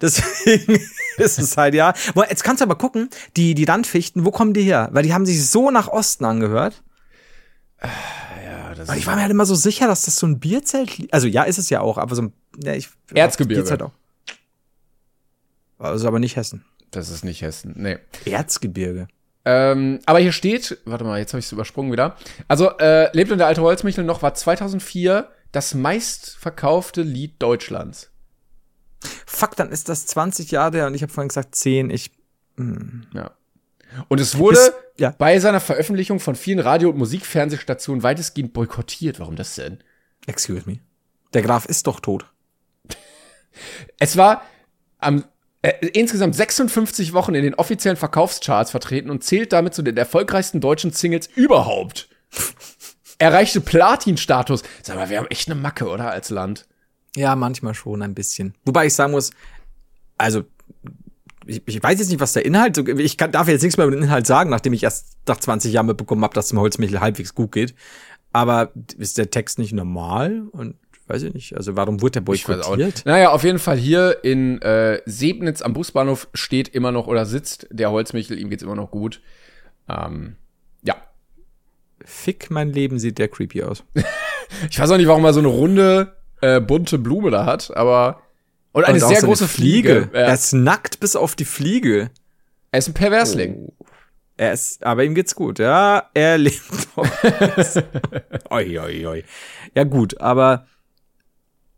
Deswegen [LAUGHS] ist es halt ja. Jetzt kannst du aber gucken, die, die Randfichten, wo kommen die her? Weil die haben sich so nach Osten angehört. Ja, das Weil ich war mir halt immer so sicher, dass das so ein Bierzelt, also ja, ist es ja auch, aber so ein, ja, ich, Erzgebirge. Bierzelt auch. Also aber nicht Hessen. Das ist nicht Hessen. Nee. Erzgebirge. Ähm, aber hier steht, warte mal, jetzt habe ich es übersprungen wieder. Also, äh, Lebt und der alte Holzmichel noch war 2004 das meistverkaufte Lied Deutschlands. Fuck, dann ist das 20 Jahre her und ich habe vorhin gesagt 10. Ich, Ja. Und es wurde Ist- ja. bei seiner Veröffentlichung von vielen Radio- und Musikfernsehstationen weitestgehend boykottiert. Warum das denn? excuse me. Der Graf ist doch tot. [LAUGHS] Es war am äh, insgesamt 56 Wochen in den offiziellen Verkaufscharts vertreten und zählt damit zu den erfolgreichsten deutschen Singles überhaupt. [LAUGHS] Erreichte Platin-Status. Sag mal, wir haben echt eine Macke, oder, als Land? Ja, manchmal schon ein bisschen. Wobei ich sagen muss, also ich, ich weiß jetzt nicht, was der Inhalt, so- ich kann, darf jetzt nichts mehr über den Inhalt sagen, nachdem ich erst nach 20 Jahren mitbekommen habe, dass dem Holzmichel halbwegs gut geht. Aber ist der Text nicht normal? Und weiß ich nicht, also warum wurde der boykottiert? Naja, auf jeden Fall hier in äh, Sebnitz am Busbahnhof steht immer noch oder sitzt der Holzmichel, ihm geht's immer noch gut. Ähm, ja. Fick mein Leben sieht der creepy aus. [LAUGHS] Ich weiß auch nicht, warum er so eine runde, äh, bunte Blume da hat, aber. Und eine Und sehr so große Fliege. Er Ja. ist nackt bis auf die Fliege. Er ist ein Perversling. Er ist, aber ihm geht's gut, ja. Er [LAUGHS] lebt noch. oi, oi, oi. Ja, gut, aber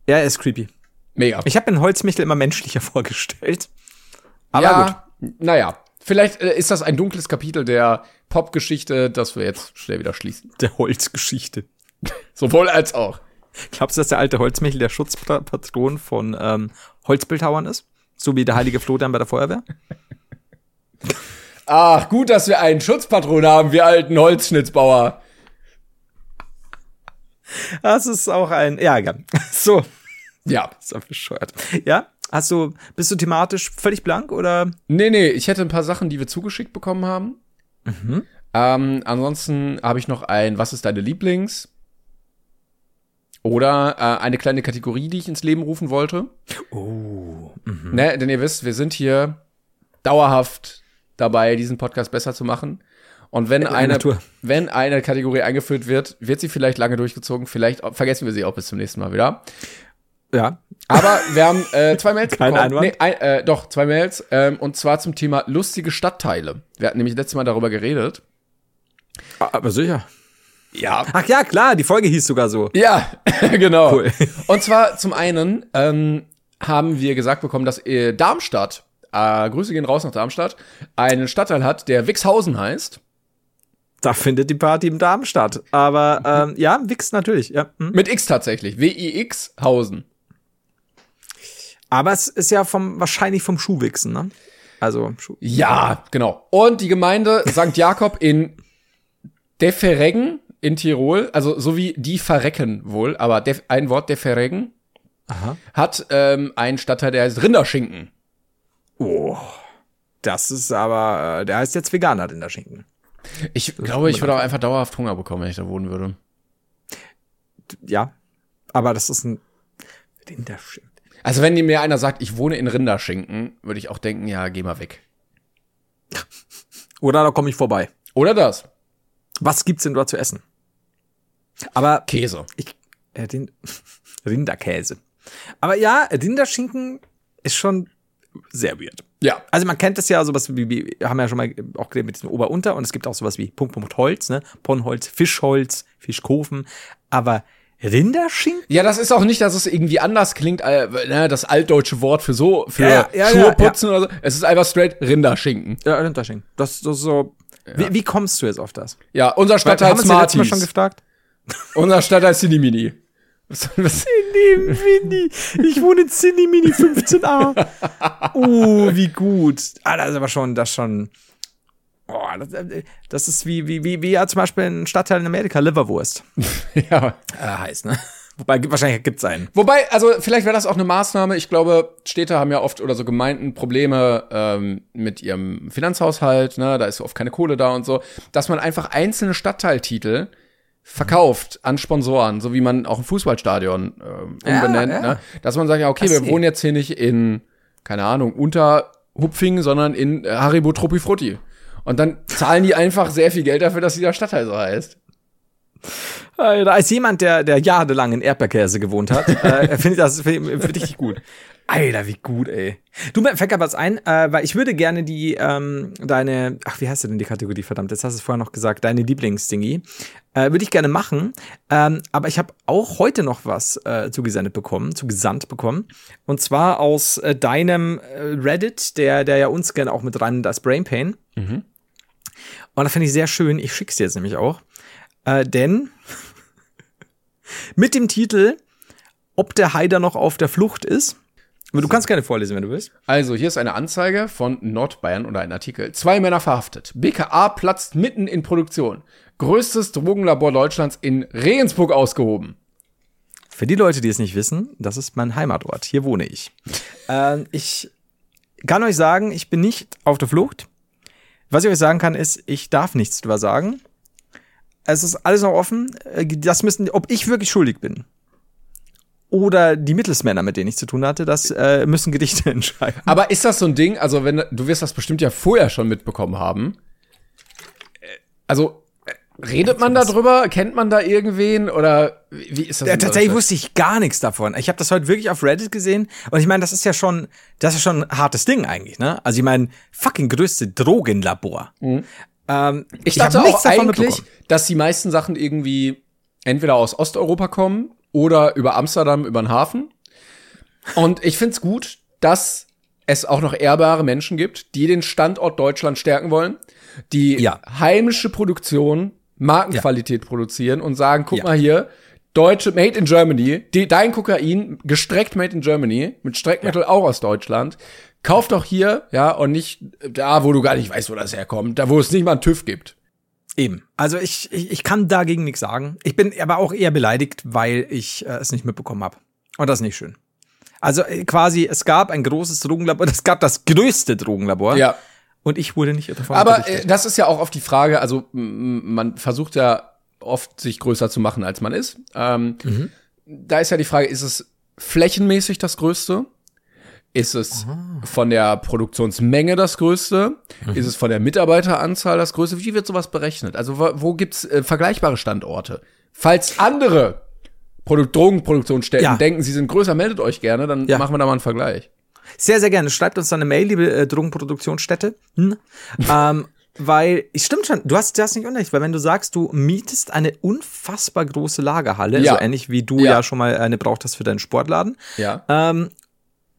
er ist creepy. Mega. Ich habe den Holzmichel immer menschlicher [LAUGHS] vorgestellt. Aber ja, naja. Vielleicht äh, ist das ein dunkles Kapitel der Popgeschichte, das wir jetzt schnell wieder schließen. gut, der Holzgeschichte. [LAUGHS] Sowohl als auch. [LAUGHS] Glaubst du, dass der alte Holzmichel der Schutzpatron von ähm, Holzbildhauern ist? So wie der heilige Florian bei der Feuerwehr? [LAUGHS] Ach, gut, dass wir einen Schutzpatron haben, wir alten Holzschnitzbauer. Das ist auch ein, ja, egal. [LAUGHS] So, Ja. ist doch bescheuert. Ja, hast du, bist du thematisch völlig blank oder? Nee, nee, ich hätte ein paar Sachen, die wir zugeschickt bekommen haben. Ähm, ansonsten habe ich noch ein Was ist deine Lieblings? Oder äh, eine kleine Kategorie, die ich ins Leben rufen wollte. Oh. Ne, denn ihr wisst, wir sind hier dauerhaft dabei, diesen Podcast besser zu machen. Und wenn eine, wenn eine Kategorie eingeführt wird, wird sie vielleicht lange durchgezogen. Vielleicht vergessen wir sie auch bis zum nächsten Mal wieder. Ja. Aber wir haben äh, zwei Mails [LAUGHS] Kein bekommen. Einwand? Nee, ein, äh, doch, zwei Mails. Ähm, und zwar zum Thema lustige Stadtteile. Wir hatten nämlich letztes Mal darüber geredet. Aber sicher. Ja. Ach ja, klar, die Folge hieß sogar so. Ja, [LAUGHS] genau. Cool. Und zwar zum einen ähm, haben wir gesagt bekommen, dass äh, Darmstadt, äh, Grüße gehen raus nach Darmstadt, einen Stadtteil hat, der Wixhausen heißt. Da findet die Party im Darm statt. Aber ähm, ja, Wix natürlich. Ja. hm. Mit X tatsächlich. W-I-X Hausen. Aber es ist ja vom wahrscheinlich vom Schuhwichsen, ne? Also Schuh. Ja, genau. Und die Gemeinde St. Jakob in Defereggen in Tirol, also so wie die verrecken wohl, aber def, ein Wort Defereggen, Aha. hat ähm, einen Stadtteil, der heißt Rinderschinken. Oh, das ist aber, äh, der heißt jetzt Veganer Rinderschinken. Ich glaube, ich würde auch einfach dauerhaft Hunger bekommen, wenn ich da wohnen würde. Ja, aber das ist ein Rinderschinken. Also wenn mir einer sagt, ich wohne in Rinderschinken, würde ich auch denken, ja, geh mal weg. Oder da komme ich vorbei. Oder das. Was gibt's denn dort zu essen? Aber Käse. ich, äh, den, [LAUGHS] Rinderkäse. Aber ja, Rinderschinken ist schon sehr weird. Ja. Also man kennt das ja, sowas wie, wie haben wir ja schon mal auch geredet mit diesem Ober-Unter und es gibt auch sowas wie Punkt, Punkt, Holz, ne? Ponnholz, Fischholz, Fischkofen. Aber Rinderschinken? Ja, das ist auch nicht, dass es irgendwie anders klingt, äh, ne, das altdeutsche Wort für so, für Ja, ja, Schuhe ja, putzen oder so. Es ist einfach straight Rinderschinken. Ja, Rinderschinken. Das, das ist so. Wie, wie kommst du jetzt auf das? Ja, unser Weil, Stadtteil haben wir uns ja letztes Mal Smarties. schon gefragt? Unser Stadtteil Cinemini. Was, was, Mini. Ich wohne in Cindy Mini 15a. Oh, wie gut. Ah, das ist aber schon, das schon. Oh, das, das ist wie, wie, wie, wie ja zum Beispiel ein Stadtteil in Amerika, Liverwurst. [LAUGHS] ja. Äh, heißt, ne? Wobei, gibt- wahrscheinlich gibt's einen. Wobei, also vielleicht wäre das auch eine Maßnahme. Ich glaube, Städte haben ja oft oder so Gemeinden Probleme ähm, mit ihrem Finanzhaushalt. Ne? Da ist oft keine Kohle da und so. Dass man einfach einzelne Stadtteiltitel verkauft an Sponsoren, so wie man auch ein Fußballstadion Ja, umbenennt. ja. Ne? Dass man sagt, ja, okay, I wir wohnen jetzt hier nicht in, keine Ahnung, Unterhupfingen, sondern in äh, Haribo Truppi Frutti. Und dann zahlen die einfach sehr viel Geld dafür, dass dieser Stadtteil so heißt. Äh, Da ist jemand, der, der jahrelang in Erdbeerkäse gewohnt hat, [LAUGHS] äh, finde ich das find ich, find ich richtig gut. Alter, wie gut, ey. Du, mir fällt grad was ein, äh, weil ich würde gerne die, ähm, deine, ach, wie heißt denn die Kategorie, verdammt, jetzt hast du es vorher noch gesagt, deine Lieblingsdingi, äh, würde ich gerne machen, ähm, aber ich habe auch heute noch was äh, zugesendet bekommen, zugesandt bekommen, und zwar aus äh, deinem äh, Reddit, der, der ja uns gerne auch mit rein das Brain Pain. Und das finde ich sehr schön, ich schick's dir jetzt nämlich auch, äh, denn [LAUGHS] mit dem Titel Ob der Haider noch auf der Flucht ist. Aber du kannst gerne vorlesen, wenn du willst. Also, hier ist eine Anzeige von Nordbayern oder ein Artikel. Zwei Männer verhaftet. BKA platzt mitten in Produktion. Größtes Drogenlabor Deutschlands in Regensburg ausgehoben. Für die Leute, die es nicht wissen, das ist mein Heimatort. Hier wohne ich. [LAUGHS] ähm, ich kann euch sagen, ich bin nicht auf der Flucht. Was ich euch sagen kann, ist, ich darf nichts drüber sagen. Es ist alles noch offen. Äh, Das müssen, ob ich wirklich schuldig bin. Oder die Mittelsmänner, mit denen ich zu tun hatte, das äh, müssen Gerichte [LAUGHS] entscheiden. Aber ist das so ein Ding? Also, wenn du wirst das bestimmt ja vorher schon mitbekommen haben. Äh, Also, äh, redet man da drüber? Kennt man da irgendwen? Oder wie ist das? Ja, tatsächlich wusste ich gar nichts davon. Ich habe das heute wirklich auf Reddit gesehen und ich meine, das ist ja schon, das ist schon ein hartes Ding eigentlich, ne? Also ich meine, fucking größte Drogenlabor. Ähm, Mhm. Ich hab dachte nichts auch davon eigentlich, dass die meisten Sachen irgendwie entweder aus Osteuropa kommen oder über Amsterdam über den Hafen. Und ich find's gut, dass es auch noch ehrbare Menschen gibt, die den Standort Deutschland stärken wollen, die Ja. heimische Produktion, Markenqualität produzieren und sagen, guck Ja. mal hier, deutsche Made in Germany, die, dein Kokain, gestreckt Made in Germany, mit Streckmittel auch aus Deutschland. Kauf doch hier, ja, und nicht da, wo du gar nicht weißt, wo das herkommt, da, wo es nicht mal einen TÜV gibt. Eben. Also ich, ich, ich kann dagegen nichts sagen. Ich bin aber auch eher beleidigt, weil ich äh, es nicht mitbekommen habe. Und das ist nicht schön. Also äh, quasi, es gab ein großes Drogenlabor, [LAUGHS] es gab das größte Drogenlabor. Ja. Und ich wurde nicht davon Aber äh, das ist ja auch oft die Frage, also man versucht ja oft, sich größer zu machen, als man ist. Ähm, Mhm. Da ist ja die Frage, ist es flächenmäßig das Größte? Ist es von der Produktionsmenge das Größte? Mhm. Ist es von der Mitarbeiteranzahl das Größte? Wie wird sowas berechnet? Also wo, wo gibt's äh, vergleichbare Standorte? Falls andere Produ Drogenproduktionsstätten Ja. denken, sie sind größer, meldet euch gerne, dann Ja. machen wir da mal einen Vergleich. Sehr, sehr gerne. Schreibt uns dann eine Mail, liebe äh, Drogenproduktionsstätte. Hm? ähm, weil, stimmt schon, du hast, du hast nicht unrecht, weil wenn du sagst, du mietest eine unfassbar große Lagerhalle, Ja. so ähnlich wie du Ja. ja, schon mal eine braucht hast für deinen Sportladen, Ja. ähm,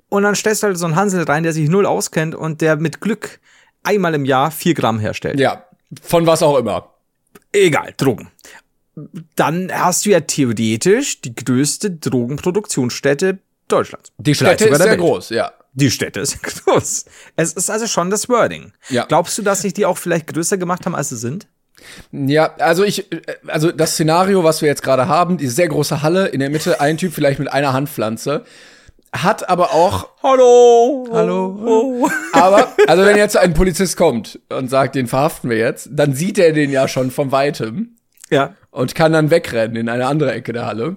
und dann stellst du halt so einen Hansel rein, der sich null auskennt und der mit Glück einmal im Jahr vier Gramm herstellt. Ja. Von was auch immer. Egal, Drogen. Dann hast du ja theoretisch die größte Drogenproduktionsstätte Deutschlands. Die Städte ist sehr Welt. groß, ja. Die Städte ist [LAUGHS] groß. Es ist also schon das Wording. Ja. Glaubst du, dass sich die auch vielleicht größer gemacht haben, als sie sind? Ja, also ich, äh, also das Szenario, was wir jetzt gerade haben, die sehr große Halle, in der Mitte ein Typ vielleicht mit einer Handpflanze. Hat aber auch, Hallo. Hallo. aber, also wenn jetzt ein Polizist kommt und sagt, den verhaften wir jetzt, dann sieht er den ja schon von weitem Ja. und kann dann wegrennen in eine andere Ecke der Halle.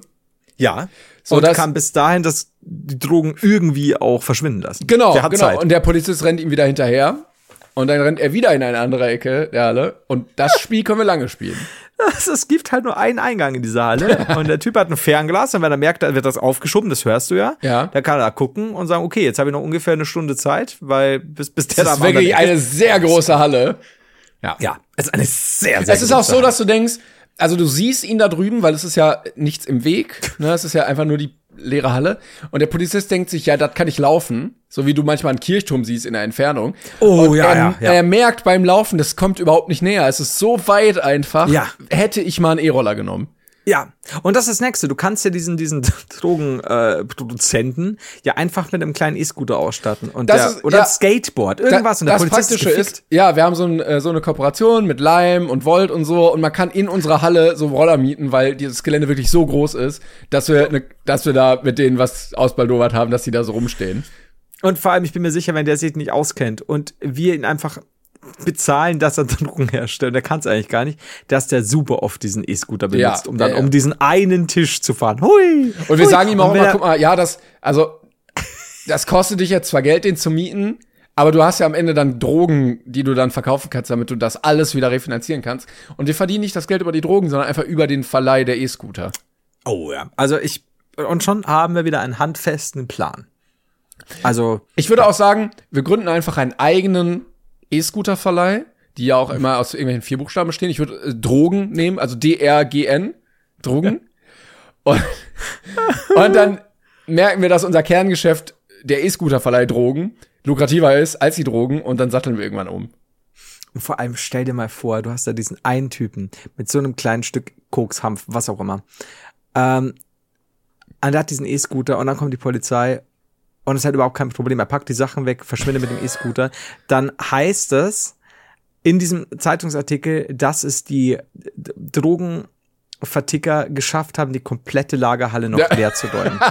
Ja. So, und kann bis dahin das, die Drogen irgendwie auch verschwinden lassen. Genau, genau. Zeit. Und der Polizist rennt ihm wieder hinterher. Und dann rennt er wieder in eine andere Ecke der Halle. Und das Spiel können wir lange spielen. Es, es gibt halt nur einen Eingang in diese Halle [LAUGHS] und der Typ hat ein Fernglas und wenn er merkt, da wird das aufgeschoben, das hörst du ja. Ja. Da kann er da gucken und sagen, okay, jetzt habe ich noch ungefähr eine Stunde Zeit, weil bis, bis der Das da ist am anderen wirklich eine sehr große Halle. Ja, es ist eine sehr, sehr Es ist auch so, dass du denkst, also du siehst ihn da drüben, weil es ist ja nichts im Weg. Ne? Es ist ja einfach nur die leere Halle. Und der Polizist denkt sich, ja, das kann ich laufen. So wie du manchmal einen Kirchturm siehst in der Entfernung. Oh, und ja, er, ja, ja. er merkt beim Laufen, das kommt überhaupt nicht näher. Es ist so weit einfach. Ja. Hätte ich mal einen E-Roller genommen. Ja, und das ist das Nächste. Du kannst ja diesen, diesen [LAUGHS] Drogenproduzenten äh, ja einfach mit einem kleinen E-Scooter ausstatten. Und Das der, ist- oder ja. ein Skateboard, irgendwas. und der das Polizist Praktische gefickt. ist, ja, wir haben so, ein, äh, so eine Kooperation mit Lime und Volt und so und man kann in unserer Halle so Roller mieten, weil dieses Gelände wirklich so groß ist, dass wir, ne, dass wir da mit denen was ausbaldowert haben, dass die da so rumstehen. Und vor allem, ich bin mir sicher, wenn der sich nicht auskennt und wir ihn einfach bezahlen, dass er Drogen herstellt, der kann es eigentlich gar nicht, dass der super oft diesen E-Scooter benutzt, Ja, um dann ja, ja. um diesen einen Tisch zu fahren. Hui! Und wir hui. sagen ihm auch immer, er- guck mal, ja, das, also, das kostet dich jetzt zwar Geld, den zu mieten, aber du hast ja am Ende dann Drogen, die du dann verkaufen kannst, damit du das alles wieder refinanzieren kannst. Und wir verdienen nicht das Geld über die Drogen, sondern einfach über den Verleih der E-Scooter. Oh ja. Also ich, und schon haben wir wieder einen handfesten Plan. Also, Ich würde auch sagen, wir gründen einfach einen eigenen E-Scooter-Verleih, die ja auch immer aus irgendwelchen vier Buchstaben bestehen. Ich würde äh, Drogen nehmen, also D-R-G-N, Drogen. [LAUGHS] und, und dann merken wir, dass unser Kerngeschäft, der E-Scooter-Verleih Drogen, lukrativer ist als die Drogen und dann satteln wir irgendwann um. Und vor allem stell dir mal vor, du hast da diesen einen Typen mit so einem kleinen Stück Koks, Hanf, was auch immer. Ähm, und der hat diesen E-Scooter und dann kommt die Polizei und es hat überhaupt kein Problem. Er packt die Sachen weg, verschwindet mit dem E-Scooter. Dann heißt es in diesem Zeitungsartikel, dass es die D- Drogenverticker geschafft haben, die komplette Lagerhalle noch Ja. leer zu räumen. [LAUGHS]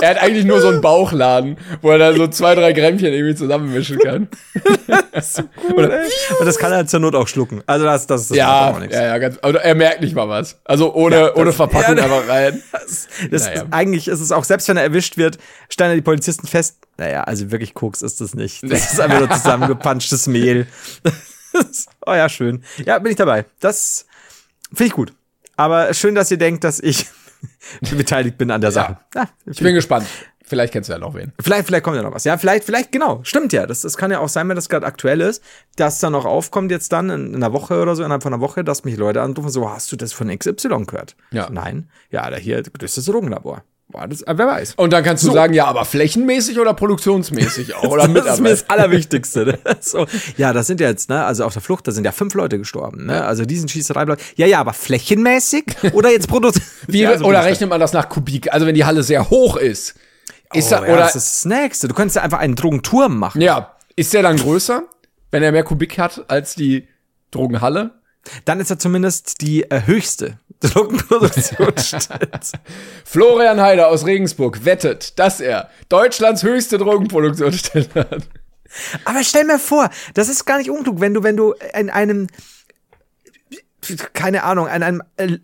Er hat eigentlich nur so einen Bauchladen, wo er dann so zwei, drei Grämmchen irgendwie zusammenmischen kann. [LAUGHS] Oder, und das kann er zur Not auch schlucken. Also das, das, das ja, auch nichts. ja, ja, ganz, aber er merkt nicht mal was. Also ohne, Ja, das- ohne Verpackung ja, einfach rein. [LAUGHS] Das, das Naja. ist, eigentlich ist es auch, selbst wenn er erwischt wird, stellen die Polizisten fest, naja, also wirklich Koks ist das nicht. Das ist einfach nur zusammengepanschtes Mehl. oh ja, schön. Ja, bin ich dabei. Das finde ich gut. Aber schön, dass ihr denkt, dass ich [LAUGHS] beteiligt bin an der Sache. Ja, Ich bin gespannt. Vielleicht kennst du ja noch wen. Vielleicht, vielleicht kommt ja noch was. Ja, vielleicht, vielleicht, genau. Stimmt ja. Das, das kann ja auch sein, wenn das gerade aktuell ist, dass da noch aufkommt jetzt dann in, in einer Woche oder so, innerhalb von einer Woche, dass mich Leute anrufen, so, hast du das von XY gehört? Ja. So, Nein. Ja, da hier, das ist das Drogenlabor. Boah, das, äh, wer weiß. Und dann kannst du So. sagen, ja, aber flächenmäßig oder produktionsmäßig auch. Oder das ist mir das. Allerwichtigste. Ne? [LAUGHS] So, ja, das sind ja jetzt, ne, also auf der Flucht, da sind ja fünf Leute gestorben, ne? Also diesen Schießerei. Ja, ja, aber flächenmäßig oder jetzt Produkt. [LAUGHS] Wie, ja, so oder rechnet man das nach Kubik? Also wenn die Halle sehr hoch ist, ist da. da, oh, ja, oder das ist das Nächste. Du könntest ja einfach einen Drogenturm machen. ja, ist der dann größer, wenn er mehr Kubik hat als die Drogenhalle? Dann ist er zumindest die äh, höchste [LAUGHS] Drogenproduktionsstätte. [LAUGHS] Florian Heider aus Regensburg wettet, dass er Deutschlands höchste Drogenproduktionsstelle hat. Aber stell mir vor, das ist gar nicht unklug, wenn du, wenn du in einem, keine Ahnung, in einem äh,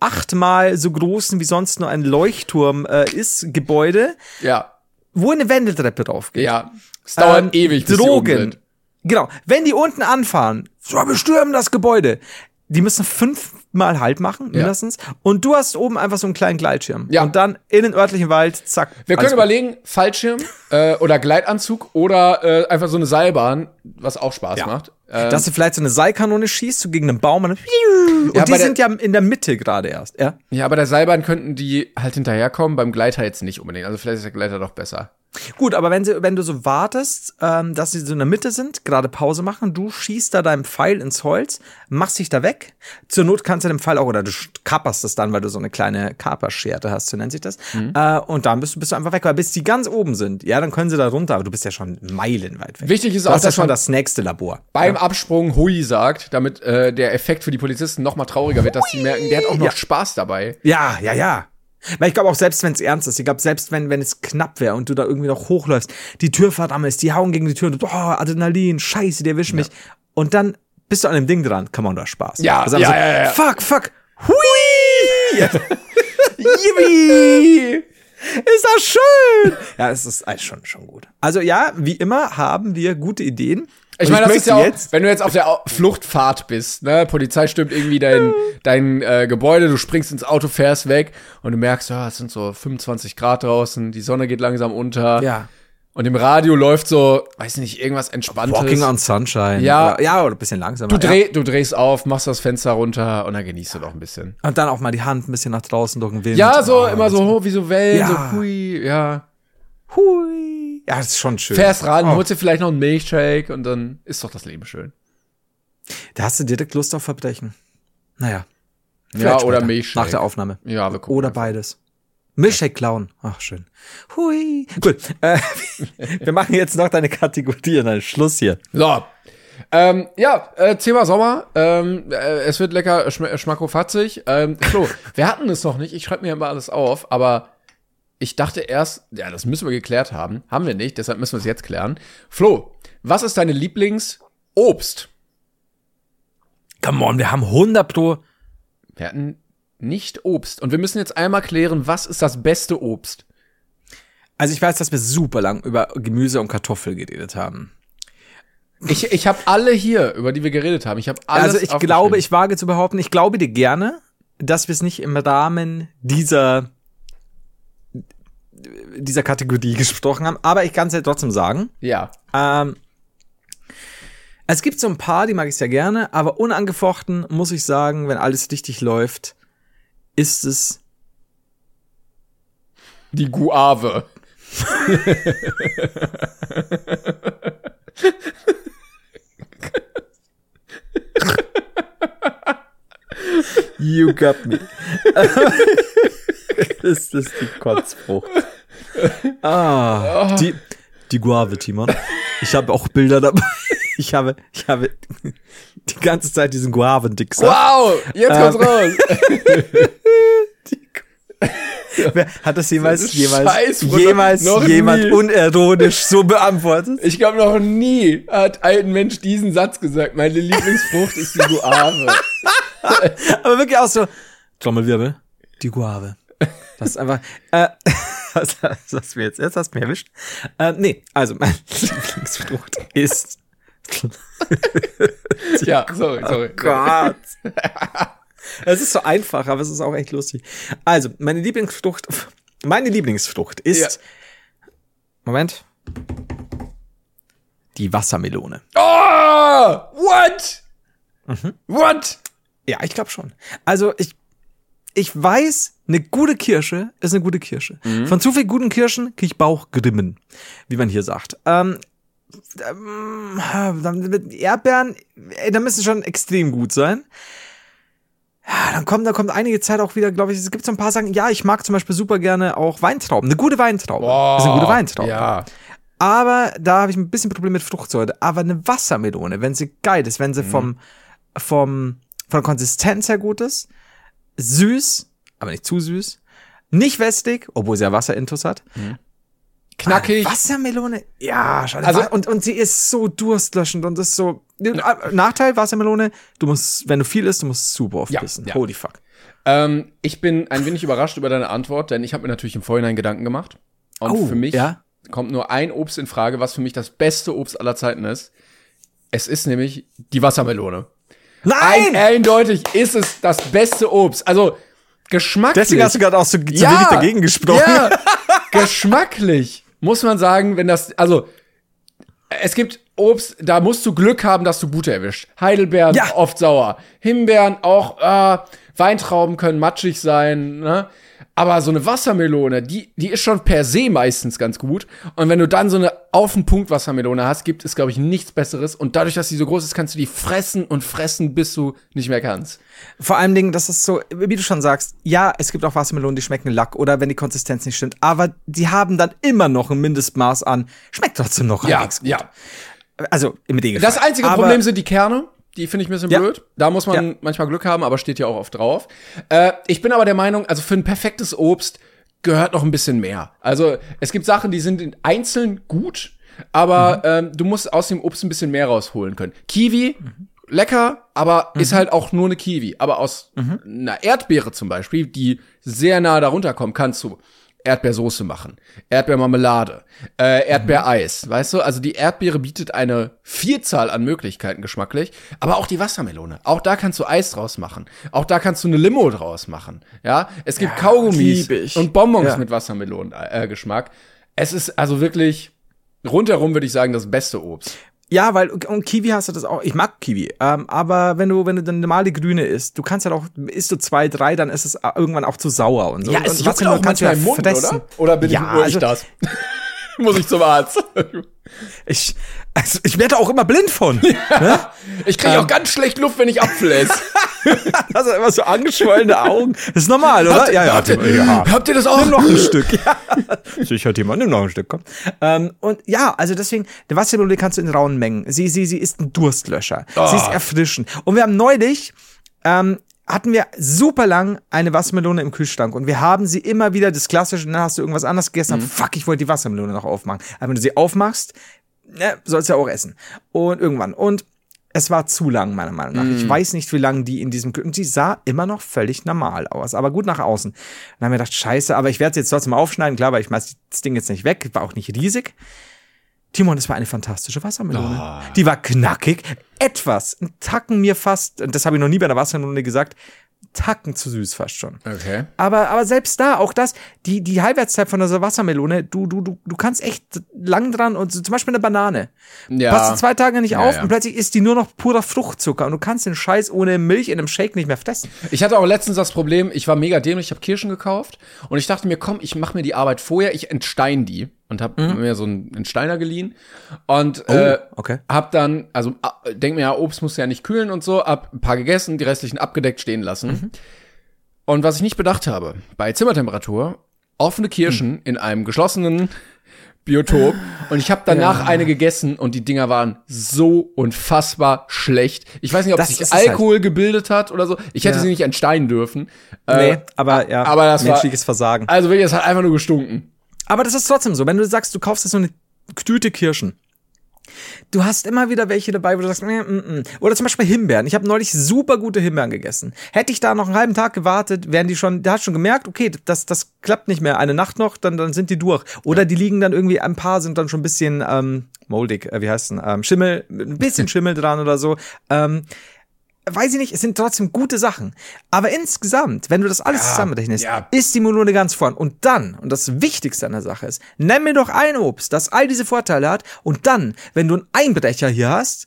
achtmal so großen wie sonst nur ein Leuchtturm äh, ist, Gebäude, Ja, wo eine Wendeltreppe drauf geht. ja. Es dauert Ähm, ewig, bis Drogen. Genau. Wenn die unten anfahren, so, wir stürmen das Gebäude. Die müssen fünfmal Halt machen, mindestens. Und du hast oben einfach so einen kleinen Gleitschirm. Ja. Und dann in den örtlichen Wald, zack. Wir können überlegen, Fallschirm äh, oder Gleitanzug oder äh, einfach so eine Seilbahn, was auch Spaß Ja. macht. gut. Ähm, Dass du vielleicht so eine Seilkanone schießt, so gegen einen Baum und, und Ja, die sind ja in der Mitte gerade erst, ja. ja, bei der Seilbahn könnten die halt hinterherkommen, beim Gleiter jetzt nicht unbedingt. Also vielleicht ist der Gleiter doch besser. Gut, aber wenn, sie, wenn du so wartest, ähm, dass sie so in der Mitte sind, gerade Pause machen, du schießt da deinen Pfeil ins Holz, machst dich da weg. Zur Not kannst du den Pfeil auch, oder du kaperst es dann, weil du so eine kleine Kaperscherte hast, so nennt sich das. Äh, und dann bist du, bist du einfach weg. Weil bis die ganz oben sind, ja, dann können sie da runter, aber du bist ja schon meilenweit weg. Wichtig ist du auch, hast ja dass schon das nächste Labor. beim Absprung Hui sagt, damit äh, der Effekt für die Polizisten noch mal trauriger wird, dass sie merken, der hat auch noch Ja. Spaß dabei. Ja, ja, ja. Weil ich glaube auch selbst wenn es ernst ist, ich glaube selbst wenn wenn es knapp wäre und du da irgendwie noch hochläufst, die Tür verdammt ist, die hauen gegen die Tür und du, oh, Adrenalin, Scheiße, der erwischt mich. Und dann bist du an dem Ding dran, kann man da Spaß. Ja, Also ja, so, ja, ja. Fuck, fuck. Hui! [LAUGHS] Yippie! Ist das schön! Ja, es ist eigentlich schon, schon gut. Also ja, wie immer haben wir gute Ideen. Ich meine, das ist ja auch, jetzt, wenn du jetzt auf der Fluchtfahrt bist, ne, Polizei stürmt irgendwie dein, dein äh, Gebäude, du springst ins Auto, fährst weg und du merkst, ja, es sind so 25 Grad draußen, die Sonne geht langsam unter. Ja. Und im Radio läuft so, weiß nicht, irgendwas Entspanntes. Walking on Sunshine. Ja. Oder, ja, oder ein bisschen langsamer. du, ja. dreh, du drehst auf, machst das Fenster runter und dann genießt du doch ein bisschen. Und dann auch mal die Hand ein bisschen nach draußen durch den Wind. Ja, so Oh, immer so hoch wie so Wellen, Ja. so hui, ja. Hui. Ja, das ist schon schön. Fährst ran, Oh. holst dir vielleicht noch einen Milchshake und dann ist doch das Leben schön. Da hast du direkt Lust auf Verbrechen. Naja. Ja, oder später, Milchshake. Nach der Aufnahme. Ja, wir gucken. Oder beides. Milchshake klauen. Ach, schön. Hui. Gut. Äh, [LAUGHS] wir machen jetzt noch deine Kategorie und dann Schluss hier. So. Ähm, ja, äh, Thema Sommer. Ähm, äh, es wird lecker schm schmackofatzig. Ähm, Flo, [LAUGHS] wir hatten es noch nicht. Ich schreibe mir immer alles auf, aber ich dachte erst, ja, das müssen wir geklärt haben. Haben wir nicht, deshalb müssen wir es jetzt klären. Flo, was ist deine Lieblingsobst? Come on, wir haben 100 pro. Wir hatten nicht Obst. Und wir müssen jetzt einmal klären, was ist das beste Obst? Also ich weiß, dass wir super lang über Gemüse und Kartoffel geredet haben. Ich, ich habe alle hier, über die wir geredet haben. Ich habe alles also ich glaube, ich wage zu behaupten, ich glaube dir gerne, dass wir es nicht im Rahmen dieser dieser Kategorie gesprochen haben, aber ich kann es ja trotzdem sagen. Ja. Ähm, es gibt so ein paar, die mag ich sehr gerne, aber unangefochten muss ich sagen, wenn alles richtig läuft, ist es Die Guave. You got me. [LAUGHS] ist das die Kotzfrucht? [LAUGHS] Ah, die, die Guave, Timon. Ich habe auch Bilder dabei. [LAUGHS] Ich habe, ich habe die ganze Zeit diesen Guavendicksaft. Wow, jetzt kommt's Ähm. raus. [LAUGHS] Wer Hat das jemals, Das jemals, Scheißfrucht. jemals jemand nie. unironisch so beantwortet? Ich glaube, noch nie hat ein Mensch diesen Satz gesagt. Meine Lieblingsfrucht ist die Guave. Aber wirklich auch so, Trommelwirbel, die Guave. Das ist einfach, äh, was was hast du mir jetzt, jetzt hast du mich erwischt. Äh, nee, also meine [LAUGHS] Lieblingsfrucht ist, [LAUGHS] ja, sorry, sorry. Gott. [LAUGHS] Es ist so einfach, aber es ist auch echt lustig. Also, meine Lieblingsfrucht, meine Lieblingsfrucht ist, Ja. Moment, die Wassermelone. Oh, what? Mhm. What? Ja, ich glaube schon. Also ich, ich weiß, eine gute Kirsche ist eine gute Kirsche. Von zu viel guten Kirschen krieg ich Bauchgrimmen, wie man hier sagt. Ähm, ähm, mit Erdbeeren, ey, da müssen schon extrem gut sein. Ja, dann kommt, da kommt einige Zeit auch wieder, glaube ich, es gibt so ein paar Sachen, ja, ich mag zum Beispiel super gerne auch Weintrauben. Eine gute Weintraube ist eine gute Weintraube. Ja. Aber da habe ich ein bisschen Problem mit Fruchtsäure. Aber eine Wassermelone, wenn sie geil ist, wenn sie vom, vom, von der Konsistenz her gut ist, süß, aber nicht zu süß, nicht wässrig, obwohl sie ja Wasserintus hat. Knackig. Ah, Wassermelone, ja, schon. Also- und, und sie ist so durstlöschend und ist so. Nachteil, Wassermelone, du musst, wenn du viel isst, du musst super oft Ja, pissen. ja. Holy fuck. Ähm, ich bin ein wenig überrascht über deine Antwort, denn ich habe mir natürlich im Vorhinein Gedanken gemacht. Und Oh, für mich ja? kommt nur ein Obst in Frage, was für mich das beste Obst aller Zeiten ist. Es ist nämlich die Wassermelone. Ein, Nein! eindeutig ist es das beste Obst. Also geschmacklich. Deswegen hast du gerade auch so, so wenig dagegen gesprochen. Ja, [LAUGHS] geschmacklich muss man sagen, wenn das, also es gibt Obst, da musst du Glück haben, dass du gute erwischt. Heidelbeeren Ja. oft sauer, Himbeeren auch, äh, Weintrauben können matschig sein, ne? Aber so eine Wassermelone, die, die ist schon per se meistens ganz gut. Und wenn du dann so eine auf den Punkt Wassermelone hast, gibt es, glaube ich, nichts Besseres. Und dadurch, dass sie so groß ist, kannst du die fressen und fressen, bis du nicht mehr kannst. Vor allem Dingen, das ist so, wie du schon sagst, ja, es gibt auch Wassermelonen, die schmecken Lack oder wenn die Konsistenz nicht stimmt, aber die haben dann immer noch ein Mindestmaß an, schmeckt trotzdem noch halbwegs gut. ja. Also im Regelfall. Das einzige aber, Problem sind die Kerne. Die finde ich ein bisschen Ja. blöd. Da muss man Ja. manchmal Glück haben, aber steht ja auch oft drauf. Äh, ich bin aber der Meinung, also für ein perfektes Obst gehört noch ein bisschen mehr. Also es gibt Sachen, die sind in- einzeln gut, aber ähm, du musst aus dem Obst ein bisschen mehr rausholen können. Kiwi, lecker, aber ist halt auch nur eine Kiwi. Aber aus einer Erdbeere zum Beispiel, die sehr nah darunter kommt, kannst du Erdbeersoße machen, Erdbeermarmelade, äh, Erdbeereis, weißt du? Also die Erdbeere bietet eine Vielzahl an Möglichkeiten geschmacklich, aber auch die Wassermelone. Auch da kannst du Eis draus machen. Auch da kannst du eine Limo draus machen. Ja, es gibt Kaugummis lieb ich. und Bonbons Ja. mit Wassermelonengeschmack. Äh, Geschmack. es ist also wirklich rundherum würde ich sagen das beste Obst. Ja, weil und Kiwi hast du das auch. Ich mag Kiwi, ähm, aber wenn du wenn du dann normale Grüne isst, du kannst ja auch isst du zwei, drei, dann ist es irgendwann auch zu sauer und so. Ja, und es juckt Wassermelone auch kannst du manchmal im Mund, fressen. oder? Oder bin ja, ich nur also, ich das? [LAUGHS] Muss ich zum Arzt. Ich, also ich werde auch immer blind von. Ich kriege Ähm. auch ganz schlecht Luft, wenn ich Apfel esse. Hast [LAUGHS] du immer so angeschwollene Augen. Das ist normal, oder? ja, ja. habt, ihr, ja. habt ihr das auch? Nimm noch ein [LAUGHS] Stück. Ja. Sicher, Thema, nimm noch ein Stück, komm. Ähm, und ja, also deswegen, eine Wassermelone kannst du in rauen Mengen. Sie, sie, sie ist ein Durstlöscher. Sie Ah. ist erfrischend. Und wir haben neulich, ähm, hatten wir super lang eine Wassermelone im Kühlschrank und wir haben sie immer wieder, das klassische, dann hast du irgendwas anderes gegessen, Mhm. fuck, ich wollte die Wassermelone noch aufmachen. Aber wenn du sie aufmachst, ne, sollst du ja auch essen. Und irgendwann. Und es war zu lang, meiner Meinung nach. Mhm. Ich weiß nicht, wie lange die in diesem Und die sah immer noch völlig normal aus, aber gut nach außen. Und dann haben wir gedacht, scheiße, aber ich werde jetzt trotzdem aufschneiden, klar, weil ich schmeiß das Ding jetzt nicht weg, war auch nicht riesig. Timon, das war eine fantastische Wassermelone. Ah. Die war knackig, etwas, ein Tacken mir fast, und das habe ich noch nie bei einer Wassermelone gesagt, Tacken zu süß fast schon. Okay. Aber, aber selbst da, auch das, die, die Halbwertszeit von dieser Wassermelone, du, du, du, du kannst echt lang dran und zum Beispiel eine Banane. Ja. Passt du zwei Tage nicht Ja, auf ja. und plötzlich ist die nur noch purer Fruchtzucker und du kannst den Scheiß ohne Milch in einem Shake nicht mehr fressen. Ich hatte auch letztens das Problem, ich war mega dämlich, ich habe Kirschen gekauft und ich dachte mir, komm, ich mache mir die Arbeit vorher, ich entstein die und habe mir so einen Entsteiner geliehen und äh, okay. hab dann, also äh, denk mir ja, Obst muss ja nicht kühlen und so, hab ein paar gegessen, die restlichen abgedeckt stehen lassen. Und was ich nicht bedacht habe, bei Zimmertemperatur offene Kirschen in einem geschlossenen Biotop und ich habe danach eine gegessen und die Dinger waren so unfassbar schlecht. Ich weiß nicht, ob Das sich halt. Alkohol gebildet hat oder so. Ich hätte Ja. sie nicht entsteinen dürfen. Nee, Äh, aber ja, aber das war- menschliches Versagen. also wirklich, es hat einfach nur gestunken. Aber das ist trotzdem so, wenn du sagst, du kaufst jetzt so eine Tüte Kirschen. Du hast immer wieder welche dabei, wo du sagst, mm, mm, mm. oder zum Beispiel Himbeeren. Ich habe neulich super gute Himbeeren gegessen. Hätte ich da noch einen halben Tag gewartet, wären die schon, da hast schon gemerkt, okay, das, das klappt nicht mehr. Eine Nacht noch, dann, dann sind die durch. Oder die liegen dann irgendwie, ein paar sind dann schon ein bisschen ähm, moldig, äh, wie heißt denn, ähm, Schimmel, ein bisschen [LAUGHS] Schimmel dran oder so. Ähm, weiß ich nicht, es sind trotzdem gute Sachen. Aber insgesamt, wenn du das alles zusammenrechnest, ja. ist die Melone ganz vorn. Und dann, und das Wichtigste an der Sache ist, nenn mir doch ein Obst, das all diese Vorteile hat. Und dann, wenn du einen Einbrecher hier hast,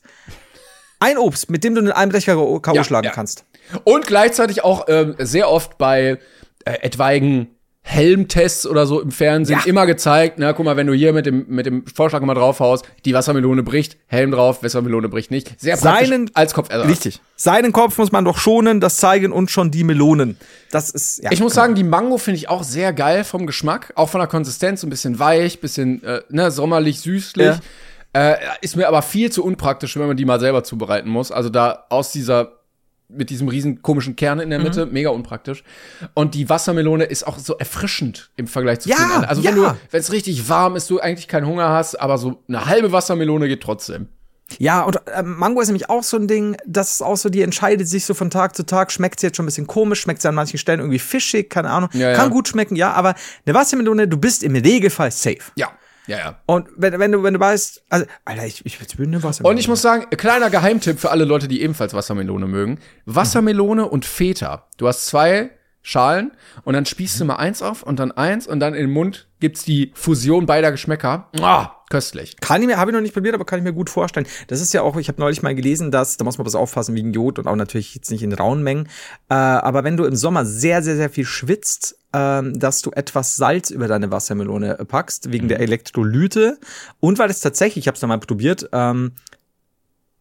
ein Obst, mit dem du einen Einbrecher K.O. Ja, schlagen ja. kannst. Und gleichzeitig auch ähm, sehr oft bei äh, etwaigen Helmtests oder so im Fernsehen Ja. immer gezeigt, na, guck mal, wenn du hier mit dem, mit dem Vorschlag mal draufhaust, die Wassermelone bricht, Helm drauf, Wassermelone bricht nicht. Sehr praktisch Seinen- als Kopfersatz. Richtig. Seinen Kopf muss man doch schonen, das zeigen uns schon die Melonen. Das ist, ja. Ich muss sagen, die Mango finde ich auch sehr geil vom Geschmack, auch von der Konsistenz, ein bisschen weich, bisschen äh, ne, sommerlich, süßlich. Äh, ist mir aber viel zu unpraktisch, wenn man die mal selber zubereiten muss. Also da aus dieser mit diesem riesen komischen Kern in der Mitte, Mhm. mega unpraktisch. Und die Wassermelone ist auch so erfrischend im Vergleich zu Ja, vielen anderen. Also wenn ja. du, wenn es richtig warm ist, du eigentlich keinen Hunger hast, aber so eine halbe Wassermelone geht trotzdem. Ja, und äh, Mango ist nämlich auch so ein Ding, das ist auch so, die entscheidet sich so von Tag zu Tag, schmeckt sie jetzt schon ein bisschen komisch, schmeckt sie an manchen Stellen irgendwie fischig, keine Ahnung. Ja, ja. Kann gut schmecken, ja, aber eine Wassermelone, du bist im Regelfall safe. Ja, ja, ja. Und wenn, wenn du, wenn du weißt, also, Alter, ich, ich will eine Wassermelone. Und ich muss sagen, kleiner Geheimtipp für alle Leute, die ebenfalls Wassermelone mögen. Wassermelone und Feta. Du hast zwei Schalen und dann spießt du mal eins auf und dann eins und dann in den Mund gibt's die Fusion beider Geschmäcker. Ah, köstlich. Kann ich mir, habe ich noch nicht probiert, aber kann ich mir gut vorstellen. Das ist ja auch, ich habe neulich mal gelesen, dass, da muss man was aufpassen wegen Jod und auch natürlich jetzt nicht in rauen Mengen. Äh, aber wenn du im Sommer sehr, sehr, sehr viel schwitzt, ähm, dass du etwas Salz über deine Wassermelone packst, wegen der Elektrolyte. Und weil es tatsächlich, ich habe es mal probiert, ähm,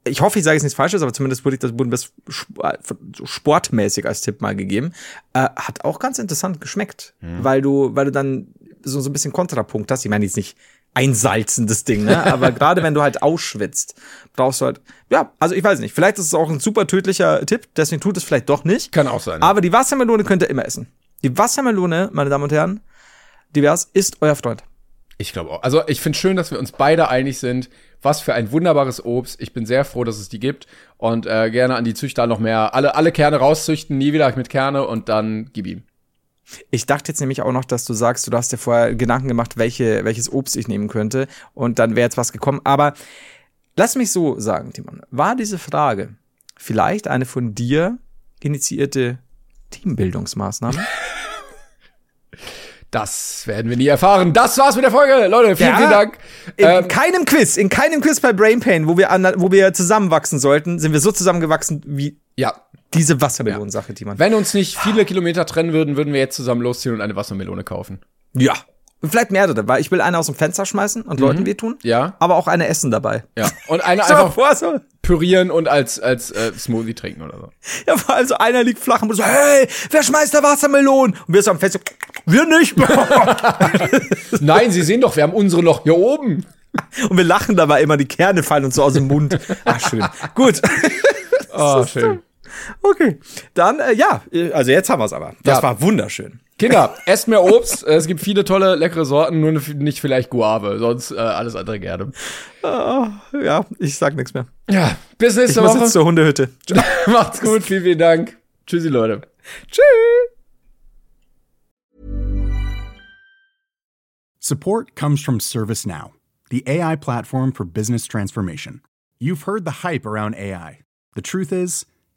ich hoffe, ich sage jetzt nichts Falsches, aber zumindest wurde ich das wurde mir das äh, sportmäßig als Tipp mal gegeben. Äh, hat auch ganz interessant geschmeckt, weil du, weil du dann so, so ein bisschen Kontrapunkt hast. Ich meine jetzt nicht einsalzen, das Ding, ne? Aber [LAUGHS] gerade wenn du halt ausschwitzt, brauchst du halt, ja, also ich weiß nicht, vielleicht ist es auch ein super tödlicher Tipp, deswegen tut es vielleicht doch nicht. Kann auch sein. Aber die Wassermelone könnt ihr immer essen. Die Wassermelone, meine Damen und Herren, divers, ist euer Freund. Ich glaube auch. Also ich finde schön, dass wir uns beide einig sind. Was für ein wunderbares Obst. Ich bin sehr froh, dass es die gibt. Und äh, gerne an die Züchter noch mehr. Alle, alle Kerne rauszüchten, nie wieder mit Kerne und dann gib ihm. Ich dachte jetzt nämlich auch noch, dass du sagst, du hast dir vorher Gedanken gemacht, welche, welches Obst ich nehmen könnte. Und dann wäre jetzt was gekommen. Aber lass mich so sagen, Timon. War diese Frage vielleicht eine von dir initiierte Teambildungsmaßnahme? [LAUGHS] Das werden wir nie erfahren. Das war's mit der Folge, Leute. Vielen, Ja. vielen Dank. In Ähm, keinem Quiz, in keinem Quiz bei Brain Pain, wo wir, an, wo wir zusammenwachsen sollten, sind wir so zusammengewachsen wie ja. diese Wassermelonensache, Timon. Wenn uns nicht viele Kilometer trennen würden, würden wir jetzt zusammen losziehen und eine Wassermelone kaufen. Ja. Vielleicht mehrere, weil ich will eine aus dem Fenster schmeißen und Leuten wehtun. Ja. Aber auch eine essen dabei. Ja. [LAUGHS] Und eine einfach vor, so. pürieren und als, als äh, Smoothie trinken oder so. Ja, vor allem so einer liegt flach und so, hey, wer schmeißt da Wassermelonen? Und wir so am Fenster, wir nicht. [LAUGHS] Nein, Sie sehen doch, wir haben unsere noch hier oben. und wir lachen dabei immer, die Kerne fallen uns so aus dem Mund. Ach, [LAUGHS] schön. Gut. Oh, schön. Okay. Dann, äh, ja, also jetzt haben wir es aber. Das Ja. war wunderschön. Kinder, [LAUGHS] esst mehr Obst. Äh, Es gibt viele tolle, leckere Sorten, nur nicht vielleicht Guave, sonst äh, alles andere gerne. Ja, ich sag nichts mehr. Ja, bis Ich nächste muss jetzt Woche. zur Hundehütte. [LAUGHS] Macht's gut, vielen, vielen Dank. Tschüssi, Leute. Tschüss. Support comes from ServiceNow, the AI platform for business transformation. You've heard the hype around AI. The truth is,